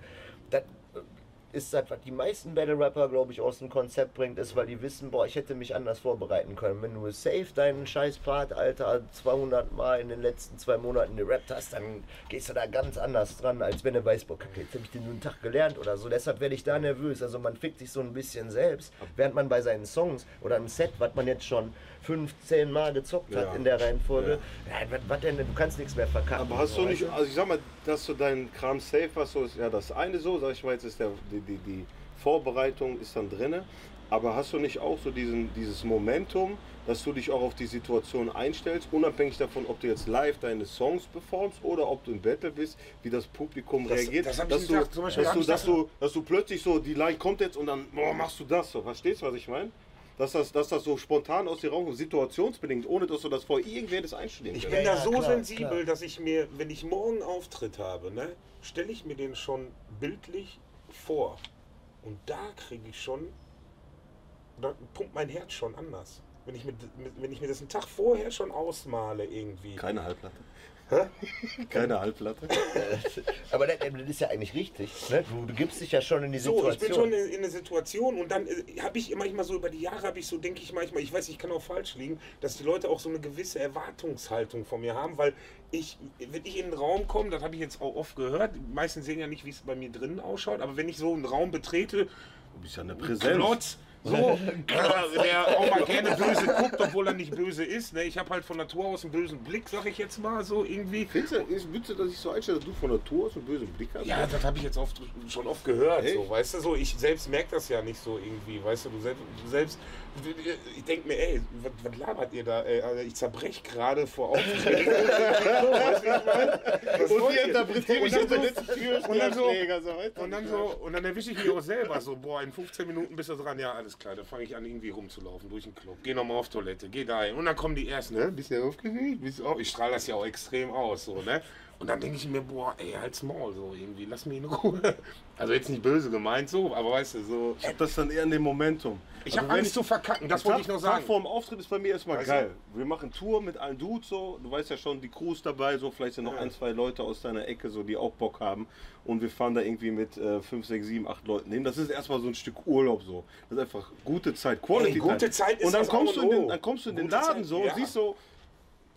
das ist das, was die meisten Battle Rapper, glaube ich, aus dem Konzept bringt, ist, weil die wissen, boah, ich hätte mich anders vorbereiten können. Wenn du safe deinen scheiß Part, Alter, 200 Mal in den letzten zwei Monaten gerappt hast, dann gehst du da ganz anders dran, als wenn du weißt, boah, kacke, jetzt habe ich den nur einen Tag gelernt oder so. Deshalb werde ich da nervös. Also man fickt sich so ein bisschen selbst, während man bei seinen Songs oder im Set, was man jetzt schon 15 Mal gezockt hat
Ja.
in der Reihenfolge, ja. was, was denn, du kannst nichts mehr verkacken.
Aber hast du nicht,
weißt
also ich sag mal, dass du deinen Kram safe hast, so ist ja das eine so, sag ich mal, jetzt ist der, die, die, die Vorbereitung ist dann drinne. Aber hast du nicht auch so diesen, dieses Momentum, dass du dich auch auf die Situation einstellst, unabhängig davon, ob du jetzt live deine Songs performst oder ob du im Battle bist, wie das Publikum
Das-
reagiert,
das
dass, du,
gedacht. Zum Beispiel
dass, du, dass,
das-
du, dass du plötzlich so, die Line kommt jetzt und dann boah, machst du das so. Verstehst du, was ich meine? Dass das, dass das so spontan aus dir rauskommt, situationsbedingt, ohne dass du das vor irgendwer das einstudieren
Ich bin
Ja,
da so
klar,
sensibel,
klar.
dass ich mir, wenn ich morgen Auftritt habe, ne, stelle ich mir den schon bildlich vor. Und da kriege ich schon, da pumpt mein Herz schon anders. wenn ich, mit, mit, wenn ich mir das einen Tag vorher schon ausmale irgendwie.
Keine Halbplatte. Keine Halbplatte.
Aber das, das ist ja eigentlich richtig. Ne? Du, du gibst dich ja schon in die
So, ich
Situation.
bin schon in, in einer Situation und dann äh, habe ich manchmal so über die Jahre, habe ich so, denke ich manchmal, ich weiß, ich kann auch falsch liegen, dass die Leute auch so eine gewisse Erwartungshaltung von mir haben, weil ich, wenn ich in einen Raum komme, das habe ich jetzt auch oft gehört, die meisten sehen ja nicht, wie es bei mir drinnen ausschaut, aber wenn ich so einen Raum betrete,
Du bist ja eine Präsenz.
Klotz, so, äh, der auch mal gerne böse guckt, obwohl er nicht böse ist. Ne? Ich habe halt von Natur aus einen bösen Blick, sag ich jetzt mal so irgendwie.
Findest du, ist Witze, dass ich so einstelle, dass du von Natur aus einen bösen Blick hast?
Ja, das habe ich jetzt oft, schon oft gehört,
Echt?
so, weißt du, so, ich selbst merke das ja nicht so irgendwie, weißt du, du selbst, du selbst ich denke mir, ey, was, was labert ihr da, ey, Alter, ich zerbrech gerade vor Aufregung. Weißt du,
Und
dann so-? Und dann so, und dann erwische ich mich auch selber so, boah, in 15 Minuten bist du dran, ja, alles klar, dann fange ich an, irgendwie rumzulaufen durch den Club. Geh nochmal auf Toilette, geh da hin. Und dann kommen die ersten, ne? Bist du aufgeregt? Bist du auf? Ich strahle das ja auch extrem aus, so, ne? Und dann denke ich mir, boah, ey, halt's Maul, so irgendwie, lass mich in Ruhe. Also jetzt nicht böse gemeint, so, aber weißt du, so.
Ich hab das dann eher in dem Momentum.
Ich
Also
habe Angst zu verkacken, das wollte ich noch
Tag
sagen.
vor dem Auftritt ist bei mir erstmal
Weißt
geil. Wir machen Tour mit allen Dudes so. Du weißt ja schon, die Crew ist dabei, so vielleicht sind noch
Ja.
ein, zwei Leute aus deiner Ecke, so die auch Bock haben. Und wir fahren da irgendwie mit äh, 5, 6, 7, 8 Leuten hin. Das ist erstmal so ein Stück Urlaub so. Das ist einfach gute Zeit, Quality
Ey, gute
Time.
Zeit ist
Und dann kommst, du
und
in den, dann kommst du in den Laden
Zeit,
so und
ja.
siehst so,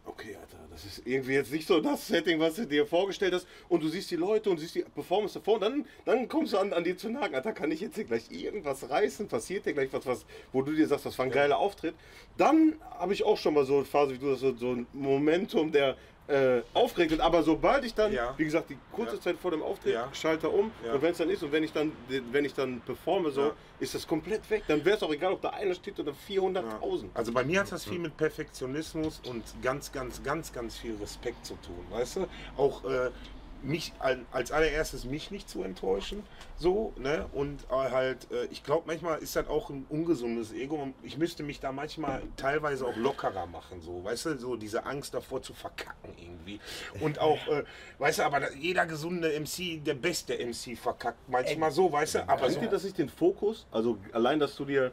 Okay, Alter, das ist irgendwie jetzt nicht so das Setting, was du dir vorgestellt hast. Und du siehst die Leute und siehst die Performance davor. Und dann, dann kommst du an, an dir zu nagen. Alter, kann ich jetzt hier gleich irgendwas reißen? Passiert dir gleich was, was, wo du dir sagst, das war ein geiler Auftritt? Dann habe ich auch schon mal so eine Phase wie du, das so, so ein Momentum, der äh, aufregt. wird. Aber sobald ich dann,
Ja.
wie gesagt, die kurze
Ja.
Zeit vor dem Auftritt,
Ja.
schalte um. Und wenn es dann ist und wenn ich dann, wenn ich dann performe, so, ist das komplett weg. Dann wäre es auch egal, ob da einer steht oder 400.000.
Also bei mir hat das viel mit Perfektionismus und ganz, ganz, ganz, ganz viel Respekt zu tun, weißt du? Auch äh, mich al- als allererstes mich nicht zu enttäuschen, so, ne? Und äh, halt, äh, ich glaube, manchmal ist das auch ein ungesundes Ego. Ich müsste mich da manchmal teilweise auch lockerer machen, so, weißt du, so diese Angst davor zu verkacken irgendwie. Und auch, äh, weißt du, aber jeder gesunde MC, der beste MC verkackt manchmal so, weißt du, aber so.
Bringt dir das nicht den Fokus? Also allein, dass du dir.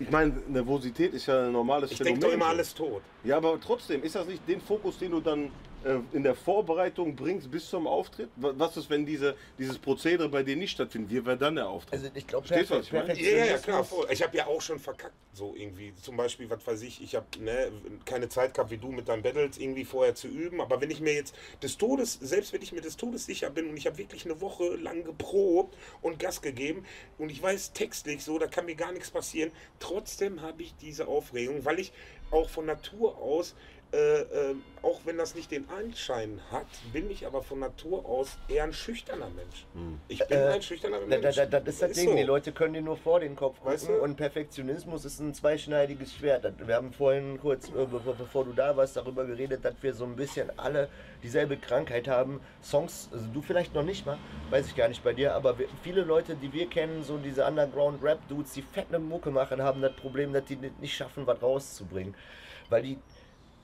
Ich meine, Nervosität ist ja ein normales
Ich denke doch immer alles tot.
Ja, aber trotzdem, ist das nicht den Fokus, den du dann äh, in der Vorbereitung bringst bis zum Auftritt? Wa- Was ist, wenn diese, dieses Prozedere bei dir nicht stattfindet? Wie wäre dann der Auftritt?
Also ich glaube,
Verstehst du, was ich meine?
Ja, ja, ja, klar. voll. Ich habe ja auch schon verkackt, so irgendwie. Zum Beispiel, was weiß ich, ich habe ne, keine Zeit gehabt, wie du mit deinen Battles irgendwie vorher zu üben. Aber wenn ich mir jetzt des Todes, selbst wenn ich mir des Todes sicher bin und ich habe wirklich eine Woche lang geprobt und Gas gegeben und ich weiß textlich so, da kann mir gar nichts passieren, trotzdem habe ich diese Aufregung, weil ich auch von Natur aus äh, äh, auch wenn das nicht den Anschein hat, bin ich aber von Natur aus eher ein schüchterner Mensch. Ich bin
Äh,
ein schüchterner
Da,
Mensch.
da, da, das ist das Ding,
so.
die Leute können dir nur vor den Kopf gucken
Weißt du?
und Perfektionismus ist ein zweischneidiges Schwert. Wir haben vorhin kurz, äh, bevor, bevor du da warst, darüber geredet, dass wir so ein bisschen alle dieselbe Krankheit haben. Songs, also du vielleicht noch nicht mal, weiß ich gar nicht bei dir, aber wir, viele Leute, die wir kennen, so diese Underground-Rap-Dudes, die fette Mucke machen, haben das Problem, dass die nicht nicht schaffen, was rauszubringen. Weil die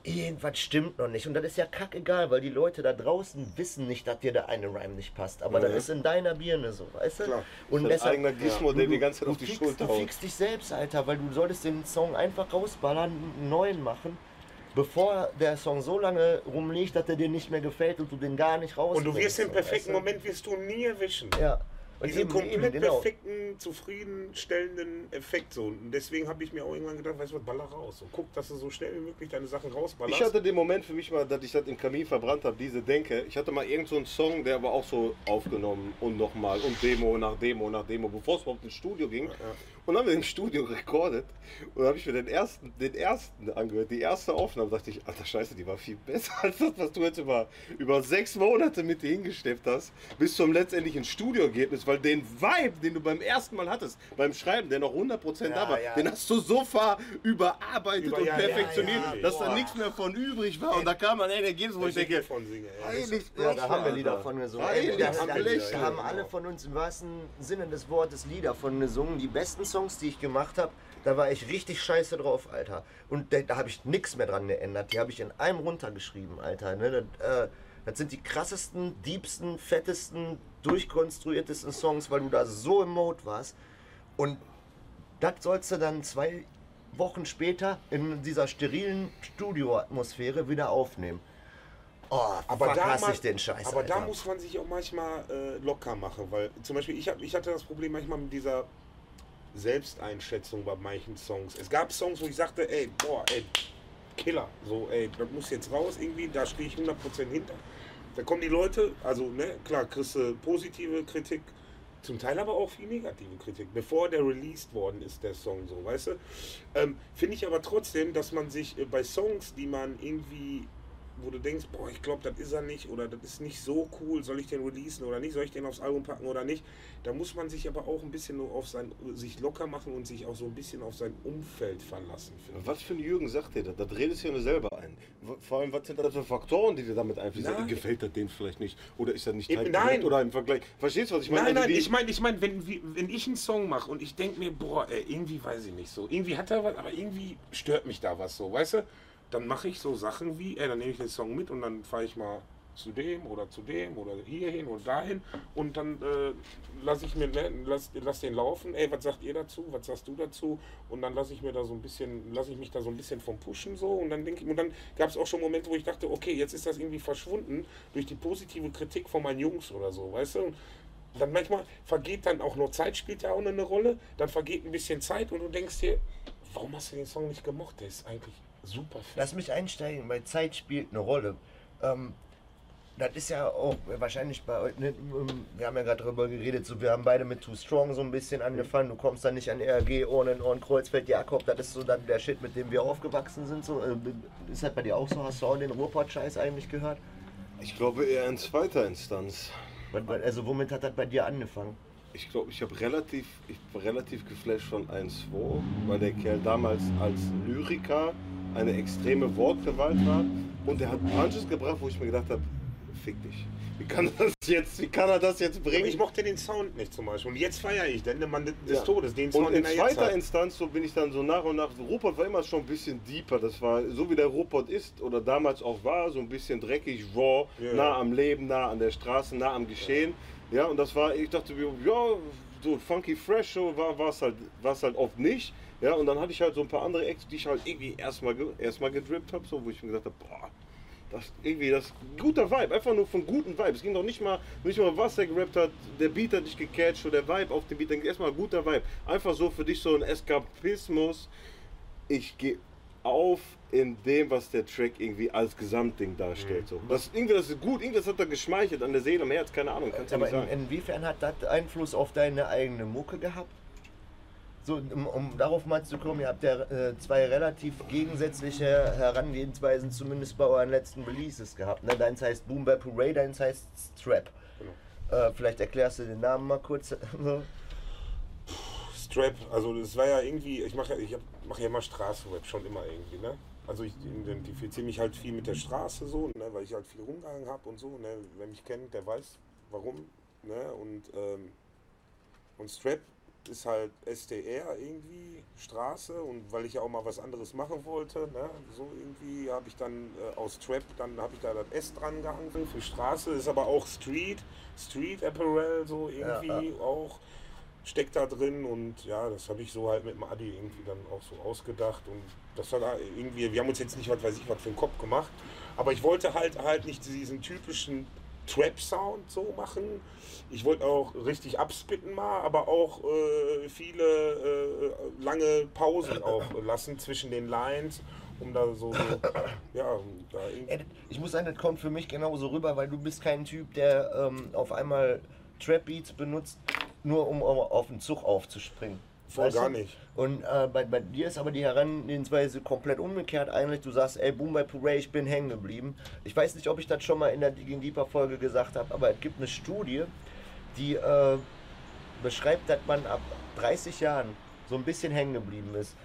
irgendwas stimmt noch nicht. Und das ist ja kackegal, weil die Leute da draußen wissen nicht, dass dir der eine Rhyme nicht passt. Aber das ist in deiner Birne so, weißt du?
Klar.
Und
Das ist ein eigener Gizmo, der die ganze Zeit
du
auf die
fickst,
Schulter
Du fickst dich selbst, Alter, weil du solltest den Song einfach rausballern, einen neuen machen, bevor der Song so lange rumliegt, dass er dir nicht mehr gefällt und du den gar nicht raus.
Und du wirst den perfekten Moment wirst du nie erwischen.
Ja. Und
Diesen komplett
genau.
perfekten, zufriedenstellenden Effekt so. Und deswegen habe ich mir auch irgendwann gedacht, weißt du was, baller raus. So, guck, dass du so schnell wie möglich deine Sachen rausballerst.
Ich hatte den Moment für mich mal, dass ich das im Kamin verbrannt habe, diese Denke. Ich hatte mal irgendeinen so einen Song, der war auch so aufgenommen und nochmal und Demo nach Demo nach Demo, bevor es überhaupt ins Studio ging. Und dann haben wir im Studio rekordet und dann habe ich mir den ersten, den ersten angehört, die erste Aufnahme, dachte ich, alter Scheiße, die war viel besser als das, was du jetzt über, über sechs Monate mit dir hingesteppt hast, bis zum letztendlichen Studioergebnis, weil den Vibe, den du beim ersten Mal hattest, beim Schreiben, der noch 100% da
Ja,
war,
ja.
den hast du so far überarbeitet
Über-
und
ja,
perfektioniert,
ja, ja.
dass da
Boah.
nichts mehr von übrig war. Und da kam man, ey, der geht wo ich denke,
von singen, ey.
heilig
Ja, da haben wir. Lieder von gesungen.
Heilig
da, da, da haben alle von uns im wahrsten Sinne des Wortes Lieder von gesungen. Die besten Songs, die ich gemacht habe, da war ich richtig scheiße drauf, Alter. Und da, da habe ich nichts mehr dran geändert. Die habe ich in einem runtergeschrieben, Alter. Ne? Das, äh, das sind die krassesten, diebsten, fettesten, durchkonstruiertesten Songs, weil du da so im Mode warst. Und das sollst du dann zwei Wochen später in dieser sterilen Studioatmosphäre wieder aufnehmen. Oh,
Aber
fuck,
da,
hasse ich den Scheiß.
aber da
Alter.
muss man sich auch manchmal äh, locker machen, weil zum Beispiel ich, hab, ich hatte das Problem manchmal mit dieser Selbsteinschätzung bei manchen Songs. Es gab Songs, wo ich sagte, ey, boah, ey, Killer, so, ey, das muss jetzt raus irgendwie, da stehe ich 100% hinter. Da kommen die Leute, also, ne, klar, kriegst du positive Kritik, zum Teil aber auch viel negative Kritik, bevor der released worden ist, der Song, so, weißt du. Ähm, Finde ich aber trotzdem, dass man sich äh, bei Songs, die man irgendwie wo du denkst, boah, ich glaube, das ist er nicht oder das ist nicht so cool, soll ich den releasen oder nicht, soll ich den aufs Album packen oder nicht. Da muss man sich aber auch ein bisschen nur auf sein, sich locker machen und sich auch so ein bisschen auf sein Umfeld verlassen.
Was für ein Jürgen sagt dir das? Das redest du ja nur selber ein. Vor allem, was sind das für Faktoren, die dir damit einfließen? Gefällt das denen vielleicht nicht? Oder ist das nicht
Eben, nein.
Oder im Vergleich? Verstehst du, was ich meine?
Nein,
Also
nein, ich meine, ich mein, wenn, wenn ich einen Song mache und ich denke mir, boah, ey, irgendwie weiß ich nicht so, irgendwie hat er was, aber irgendwie stört mich da was so, weißt du? Dann mache ich so Sachen wie, ey, dann nehme ich den Song mit und dann fahre ich mal zu dem oder zu dem oder hierhin oder dahin und dann äh, lasse ich mir, ne, lass, lass den laufen, ey, was sagt ihr dazu, was sagst du dazu und dann lasse ich mir da so ein bisschen, lasse ich mich da so ein bisschen vom Pushen so und dann denke ich, und dann gab es auch schon Momente, wo ich dachte, okay, jetzt ist das irgendwie verschwunden durch die positive Kritik von meinen Jungs oder so, weißt du? Und dann manchmal vergeht dann auch noch Zeit, spielt ja auch eine Rolle. Dann vergeht ein bisschen Zeit und du denkst dir, warum hast du den Song nicht gemocht? Der ist eigentlich super.
Lass mich einsteigen, weil Zeit spielt eine Rolle. Ähm, das ist ja auch wahrscheinlich bei euch, ne, ähm, wir haben ja gerade darüber geredet, so, wir haben beide mit Too Strong so ein bisschen angefangen, du kommst dann nicht an RG, Ohren, Ohren, Kreuzfeld, Jakob, das ist so dann der Shit, mit dem wir aufgewachsen sind. So. Äh, Ist das bei dir auch so? Hast du auch den Ruhrpott-Scheiß eigentlich gehört?
Ich glaube eher in zweiter Instanz.
Also womit hat das bei dir angefangen?
Ich glaube, ich habe relativ, ich war relativ geflasht von 1-2, weil der Kerl damals als Lyriker eine extreme Wortgewalt war und der hat Punches gebracht, wo ich mir gedacht habe, fick dich. Wie kann das jetzt, wie kann er das jetzt bringen?
Ich mochte den Sound nicht zum Beispiel. Und jetzt feiere ich den, Mann des
Ja.
Todes, den Sound,
Und in
er
zweiter. Instanz so bin ich dann so nach und nach. Ruhrpott war immer schon ein bisschen deeper. Das war so wie der Ruhrpott ist oder damals auch war, so ein bisschen dreckig, raw,
Ja.
nah am Leben, nah an der Straße, nah am Geschehen. Ja, und das war, ich dachte ja, so funky fresh so war es halt, war's halt oft nicht. Ja, und dann hatte ich halt so ein paar andere Acts, die ich halt irgendwie erstmal erstmal gedrippt habe, so wo ich mir gesagt habe, boah, das irgendwie das guter Vibe, einfach nur von guten Vibe. Es ging doch nicht mal nicht mal was der gerappt hat, der Beat hat dich gecatcht oder der Vibe auf dem Beat, dann erstmal guter Vibe. Einfach so für dich so ein Eskapismus. Ich gehe auf in dem, was der Track irgendwie als Gesamtding darstellt. So. Das irgendwie das ist gut, irgendwas hat er geschmeichelt an der Seele, am Herz, keine Ahnung, kannst
Aber
nicht
in,
sagen.
inwiefern hat das Einfluss auf deine eigene Mucke gehabt? So, um, um darauf mal zu kommen, ihr habt ja äh, zwei relativ gegensätzliche Herangehensweisen, zumindest bei euren letzten Releases gehabt. Ne? Deins heißt Boom Bap Hooray, deins heißt Strap. Äh, vielleicht erklärst du den Namen mal kurz.
Strap, also das war ja irgendwie, ich mache ja, ich mache ja immer Straßenrap, schon immer irgendwie, ne? Also ich identifiziere mich halt viel mit der Straße so, ne, weil ich halt viel rumgegangen habe und so, ne? Wer mich kennt, der weiß warum, ne? Und, ähm, und Strap ist halt SDR irgendwie, Straße und weil ich ja auch mal was anderes machen wollte, ne? So irgendwie habe ich dann äh, aus Trap, dann habe ich da das S dran gehangen für Straße, ist aber auch Street, Street Apparel so irgendwie
Ja,
auch steckt da drin und ja, das habe ich so halt mit dem Adi irgendwie dann auch so ausgedacht und das hat irgendwie, wir haben uns jetzt nicht, was weiß ich, was für einen Kopf gemacht, aber ich wollte halt halt nicht diesen typischen Trap-Sound so machen. Ich wollte auch richtig abspitten mal, aber auch äh, viele äh, lange Pausen auch lassen zwischen den Lines, um da so, so ja, da
Ey, Ich muss sagen, das kommt für mich genauso rüber, weil du bist kein Typ, der ähm, auf einmal Trap Beats benutzt, nur um au- auf den Zug aufzuspringen.
Voll
Weißt
gar
du?
nicht.
Und äh, bei, bei dir ist aber die Herangehensweise komplett umgekehrt eigentlich. Du sagst, ey, Boom by Puree, ich bin hängen geblieben. Ich weiß nicht, ob ich das schon mal in der Digging Deeper Folge gesagt habe, aber es gibt eine Studie, die äh, beschreibt, dass man ab 30 Jahren so ein bisschen hängen geblieben ist.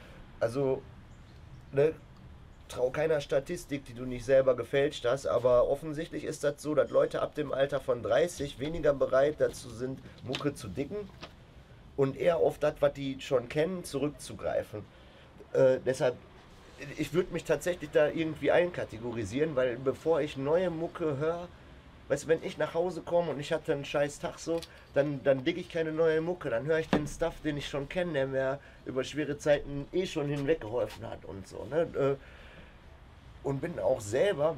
Also, ne, trau keiner Statistik, die du nicht selber gefälscht hast, aber offensichtlich ist das so, dass Leute ab dem Alter von 30 weniger bereit dazu sind, Mucke zu dicken und eher auf das, was die schon kennen, zurückzugreifen. Äh, deshalb, ich würde mich tatsächlich da irgendwie einkategorisieren, weil bevor ich neue Mucke höre, weißt du, wenn ich nach Hause komme und ich hatte einen scheiß Tag so, dann, dann digge ich keine neue Mucke, dann höre ich den Stuff, den ich schon kenne, der mir über schwere Zeiten eh schon hinweggeholfen hat und so, ne? Äh, Und bin auch selber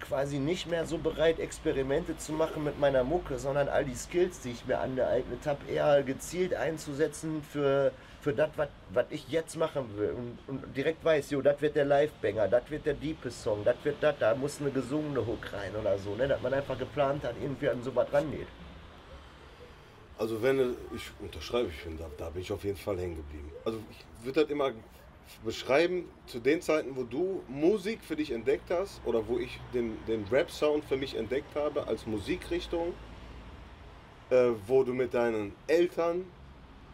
quasi nicht mehr so bereit, Experimente zu machen mit meiner Mucke, sondern all die Skills, die ich mir angeeignet habe, eher gezielt einzusetzen für, für das, was ich jetzt machen will. Und, und direkt weiß, jo, das wird der Live-Banger, das wird der deepest Song, das wird das, da muss eine gesungene Hook rein oder so, ne? dass man einfach geplant hat, irgendwie an sowas rangeht.
Also wenn ich unterschreibe, ich finde, da, da bin ich auf jeden Fall hängen geblieben. Also ich würde das immer beschreiben zu den Zeiten, wo du Musik für dich entdeckt hast oder wo ich den, den Rap-Sound für mich entdeckt habe als Musikrichtung, äh, wo du mit deinen Eltern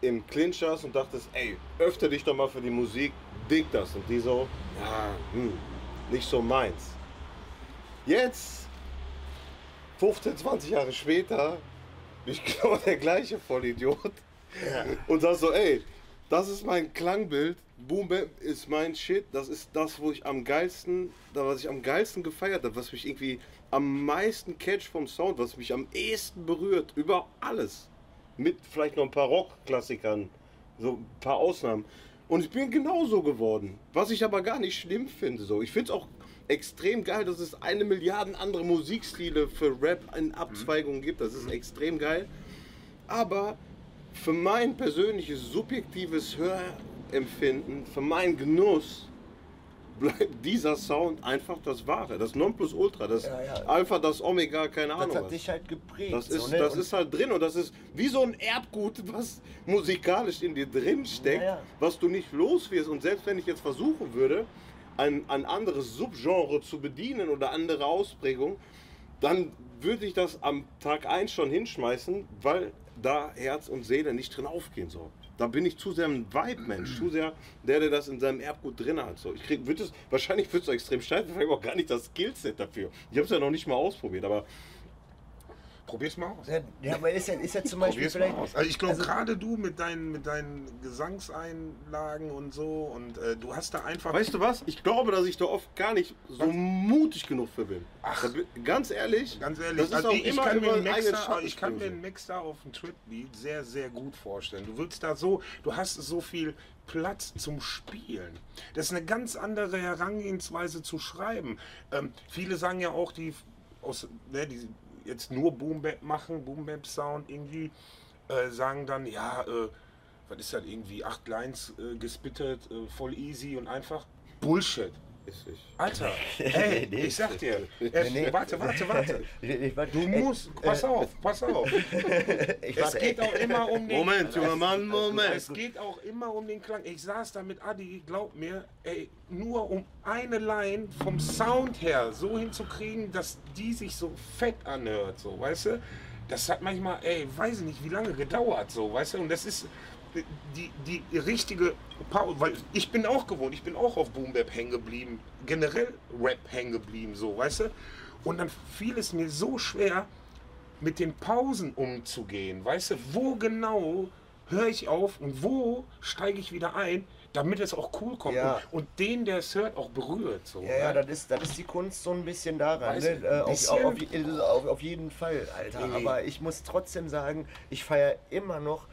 im Clinch saßt und dachtest, ey, öffne dich doch mal für die Musik, dig das. Und die so, ja, hm, nicht so meins. Jetzt, 15, 20 Jahre später, bin ich genau der gleiche Vollidiot. Und sag so, ey, das ist mein Klangbild. Boom Bap ist mein Shit. Das ist das, wo ich am geilsten, da was ich am geilsten gefeiert habe, was mich irgendwie am meisten catch vom Sound, was mich am ehesten berührt, über alles. Mit vielleicht noch ein paar Rockklassikern, so ein paar Ausnahmen. Und ich bin genauso geworden. Was ich aber gar nicht schlimm finde. So. Ich finde es auch extrem geil, dass es eine Milliarde andere Musikstile für Rap in Abzweigungen gibt. Das ist extrem geil. Aber für mein persönliches subjektives Hörempfinden, für meinen Genuss, bleibt dieser Sound einfach das Wahre, das Nonplusultra, das
Ja, ja.
Alpha, das Omega, keine
Das
Ahnung.
hat
was.
dich halt geprägt.
Das,
so,
ist,
ne?
das
Und-
ist halt drin und das ist wie so ein Erbgut, was musikalisch in dir drin steckt,
ja.
was du nicht los wirst. Und selbst wenn ich jetzt versuchen würde, ein, ein anderes Subgenre zu bedienen oder andere Ausprägung, dann würde ich das am Tag 1 schon hinschmeißen, weil da Herz und Seele nicht drin aufgehen soll. Da bin ich zu sehr ein Vibe-Mensch, zu sehr der, der das in seinem Erbgut drin hat. So, ich krieg, würd es, wahrscheinlich wird es extrem steif, ich habe auch gar nicht das Skillset dafür. Ich habe es ja noch nicht mal ausprobiert, aber
Probier's mal aus.
Ja, ja, aber ist ja, ist ja zum Beispiel
Probier's mal
vielleicht.
aus. Also ich glaube,
also-
gerade du mit deinen, mit deinen Gesangseinlagen und so und äh, du hast da einfach.
Weißt du was? Ich glaube, dass ich da oft gar nicht so mutig genug für bin.
Ach.
Ganz ehrlich,
Ganz ehrlich,
das ist
also
auch
ich,
immer
kann mir
über Schatten
ich kann mir einen Mixer auf dem Trip-Beat sehr, sehr gut vorstellen. Du willst da so, du hast so viel Platz zum Spielen. Das ist eine ganz andere Herangehensweise zu schreiben. Ähm, viele sagen ja auch, die aus, ne, die jetzt nur Boom Bap machen, Boom Bap Sound irgendwie, äh, sagen dann, ja, äh, was ist das irgendwie, acht Lines äh, gespittet, äh, voll easy und einfach. Bullshit.
Ist ich.
Alter, hey,
Nee.
ich sag dir, äh,
nee.
warte, warte, warte.
Ich, ich,
Du musst, pass auf, pass auf.
ich
Es
warte,
geht auch immer um den.
Moment, junger Mann, Moment.
Es geht auch immer um den Klang. Ich saß da mit Adi, glaub mir, ey, nur um eine Line vom Sound her so hinzukriegen, dass die sich so fett anhört, so, weißt du? Das hat manchmal, ey, weiß ich nicht, wie lange gedauert, so, weißt du? Und das ist die, die richtige Pause, weil ich bin auch gewohnt, ich bin auch auf Boom Bap hängen geblieben, generell Rap hängen geblieben, so, weißt du? Und dann fiel es mir so schwer, mit den Pausen umzugehen. Weißt du, wo genau höre ich auf und wo steige ich wieder ein, damit es auch cool kommt
Ja.
und, und den, der es hört, auch berührt. So,
Ja, ja,
ne?
das ist, das ist die Kunst so ein bisschen daran. Ne? Äh,
ein
auf,
bisschen.
auf, auf, auf, auf jeden Fall, Alter.
Nee.
Aber ich muss trotzdem sagen, ich feiere immer noch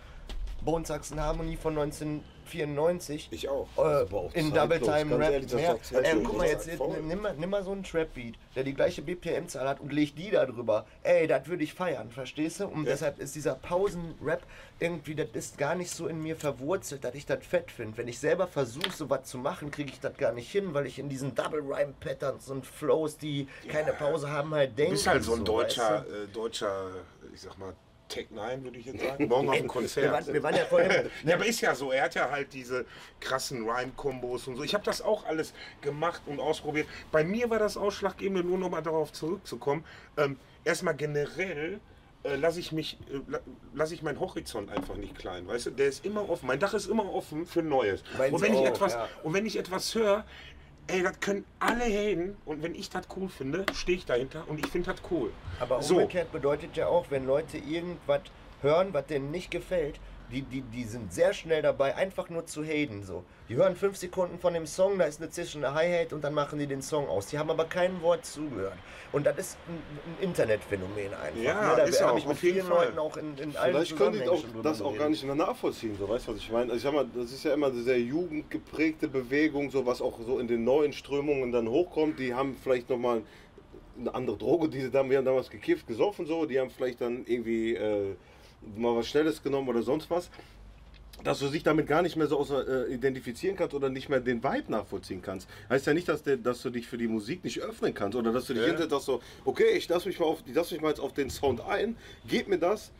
Bone Saxon Harmony von 1994.
Ich auch.
Äh, in Double Time Rap.
ehrlich,
ja.
doch zeitlos.
Ey, guck mal, jetzt nimm, mal- nimm mal so einen Trap-Beat, der die gleiche BPM-Zahl hat und leg die da drüber. Ey, das würde ich feiern, verstehst du? Und deshalb ist dieser Pausen-Rap irgendwie, das ist gar nicht so in mir verwurzelt, dass ich das fett finde. Wenn ich selber versuche, sowas zu machen, kriege ich das gar nicht hin, weil ich in diesen Double-Rhyme-Patterns und Flows, die keine Pause haben, halt denke.
Du bist halt so ein
weißt
deutscher,
du?
äh, deutscher, ich sag mal, Tech 9, würde ich jetzt sagen. Morgen auf dem
Wir
Konzert.
waren, wir waren ja vorhin.
Ja, aber ist ja so, er hat ja halt diese krassen Rhyme-Kombos und so. Ich habe das auch alles gemacht und ausprobiert. Bei mir war das Ausschlaggebende, nur nochmal darauf zurückzukommen. Ähm, erstmal generell äh, lasse ich mich, äh, la- lasse ich meinen Horizont einfach nicht klein, weißt du? Der ist immer offen. Mein Dach ist immer offen für Neues. Und wenn, ich
auch,
etwas,
ja.
und wenn ich etwas höre, ey, das können alle haten. Und wenn ich das cool finde, stehe ich dahinter und ich finde das cool.
Aber
so.
umgekehrt bedeutet ja auch, wenn Leute irgendwas hören, was denen nicht gefällt, die, die, die sind sehr schnell dabei, einfach nur zu haten. So. Die hören fünf Sekunden von dem Song, da ist eine zwischen eine Hi-Hat und dann machen die den Song aus. Die haben aber kein Wort zugehört. Und das ist ein, ein Internetphänomen einfach.
Ja,
da
ist
hab
auch,
ich mit vielen
Fall.
Leuten auch in, in allen
Vielleicht könnte ich auch das auch gar nicht mehr nachvollziehen, so weißt du, was ich meine? Also ich sag mal, das ist ja immer eine sehr jugendgeprägte Bewegung, so was auch so in den neuen Strömungen dann hochkommt. Die haben vielleicht nochmal eine andere Droge, die sie dann, wir haben damals gekifft, gesoffen so, die haben vielleicht dann irgendwie äh, mal was Schnelles genommen oder sonst was. Dass du dich damit gar nicht mehr so außer, äh, identifizieren kannst oder nicht mehr den Vibe nachvollziehen kannst. Heißt ja nicht, dass, der, dass du dich für die Musik nicht öffnen kannst oder dass du dich
Ja.
hinsetzt, dass so, okay, ich lasse mich, mal auf- ich lass mich mal jetzt auf den Sound ein, gib mir das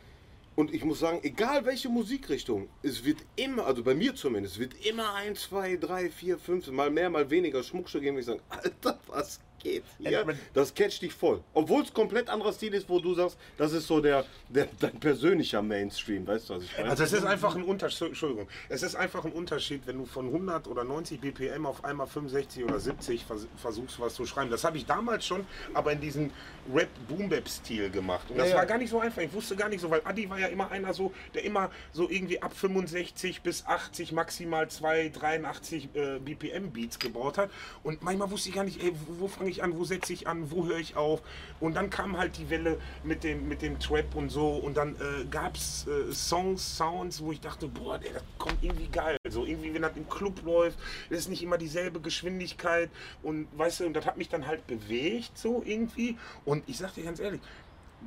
und ich muss sagen, egal welche Musikrichtung, es wird immer, also bei mir zumindest, wird immer ein, zwei, drei, vier, fünf, mal mehr, mal weniger Schmuckstück geben, wo ich sage, Alter, was geht hier? Das catcht dich voll. Obwohl es komplett anderer Stil ist, wo du sagst, das ist so der, der dein persönlicher Mainstream, weißt du, was ich meine?
Also es ist einfach ein Unterschied, Entschuldigung, es ist einfach ein Unterschied, wenn du von 100 oder 90 BPM auf einmal 65 oder 70 vers versuchst was zu schreiben. Das habe ich damals schon, aber in diesem rap boom bap stil gemacht. Und das
Ja, ja.
war gar nicht so einfach. Ich wusste gar nicht so, weil Adi war ja immer einer so, der immer so irgendwie ab 65 bis 80 maximal 2, 83 äh, BPM Beats gebaut hat. Und manchmal wusste ich gar nicht, ey, wo, wo fange ich an, wo setze ich an, wo höre ich auf. Und dann kam halt die Welle mit dem, mit dem Trap und so. Und dann äh, gab es äh, Songs, Sounds, wo ich dachte, boah, der, das kommt irgendwie geil. So irgendwie, wenn das im Club läuft, ist nicht immer dieselbe Geschwindigkeit. Und weißt du, und das hat mich dann halt bewegt, so irgendwie. Und ich sag dir ganz ehrlich,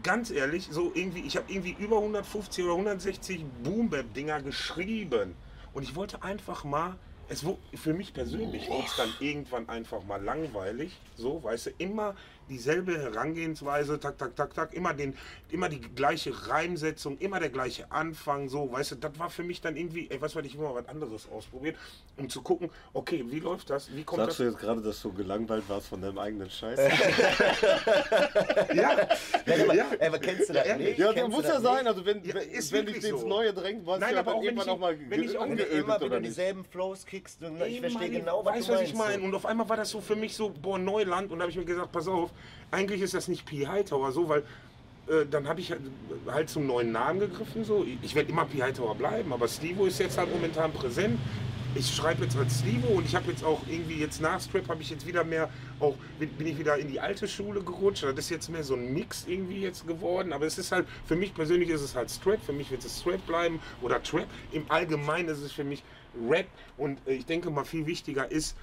ganz ehrlich, so irgendwie, ich habe irgendwie über 150 oder 160 Boom-Bap-Dinger geschrieben. Und ich wollte einfach mal, es für mich persönlich wurde es dann irgendwann einfach mal langweilig, so, weißt du, immer dieselbe Herangehensweise, tak, tak, tak, tak, immer, den, immer die gleiche Reimsetzung, immer der gleiche Anfang, so, weißt du, das war für mich dann irgendwie, ey, was weiß ich, immer was anderes ausprobiert, um zu gucken, okay, wie läuft das, wie kommt
Sagst du
das?
jetzt gerade, dass du gelangweilt warst von deinem eigenen Scheiß?
Ja,
Ja, aber,
Ja.
ey, aber kennst du das
Ja,
nicht?
Ja, das muss
du
ja sein.
nicht?
Also wenn,
Ja,
wenn,
ist
wenn dich
wirklich
ins
so.
Neue drängt, warst
Nein,
du ja
aber
dann
auch wenn
irgendwann
ich-
auch mal
wenn ich auch-
du immer wieder dieselben Flows kickst, und ich verstehe genau, was
weißt,
du
was
meinst.
ich meine?
so.
Und auf einmal war das so für mich so, boah, Neuland. Und da habe ich mir gesagt, pass auf, eigentlich ist das nicht P. Hightower so, weil äh, dann habe ich halt, halt zum neuen Namen gegriffen. So. Ich werde immer P. Hightower bleiben, aber Stevo ist jetzt halt momentan präsent. Ich schreibe jetzt als Stevo und ich habe jetzt auch irgendwie jetzt nach Strap habe ich jetzt wieder mehr, auch bin, bin ich wieder in die alte Schule gerutscht. Das ist jetzt mehr so ein Mix irgendwie jetzt geworden. Aber es ist halt, für mich persönlich ist es halt Strap, für mich wird es Strap bleiben oder Trap. Im Allgemeinen ist es für mich Rap und äh, ich denke mal viel wichtiger ist,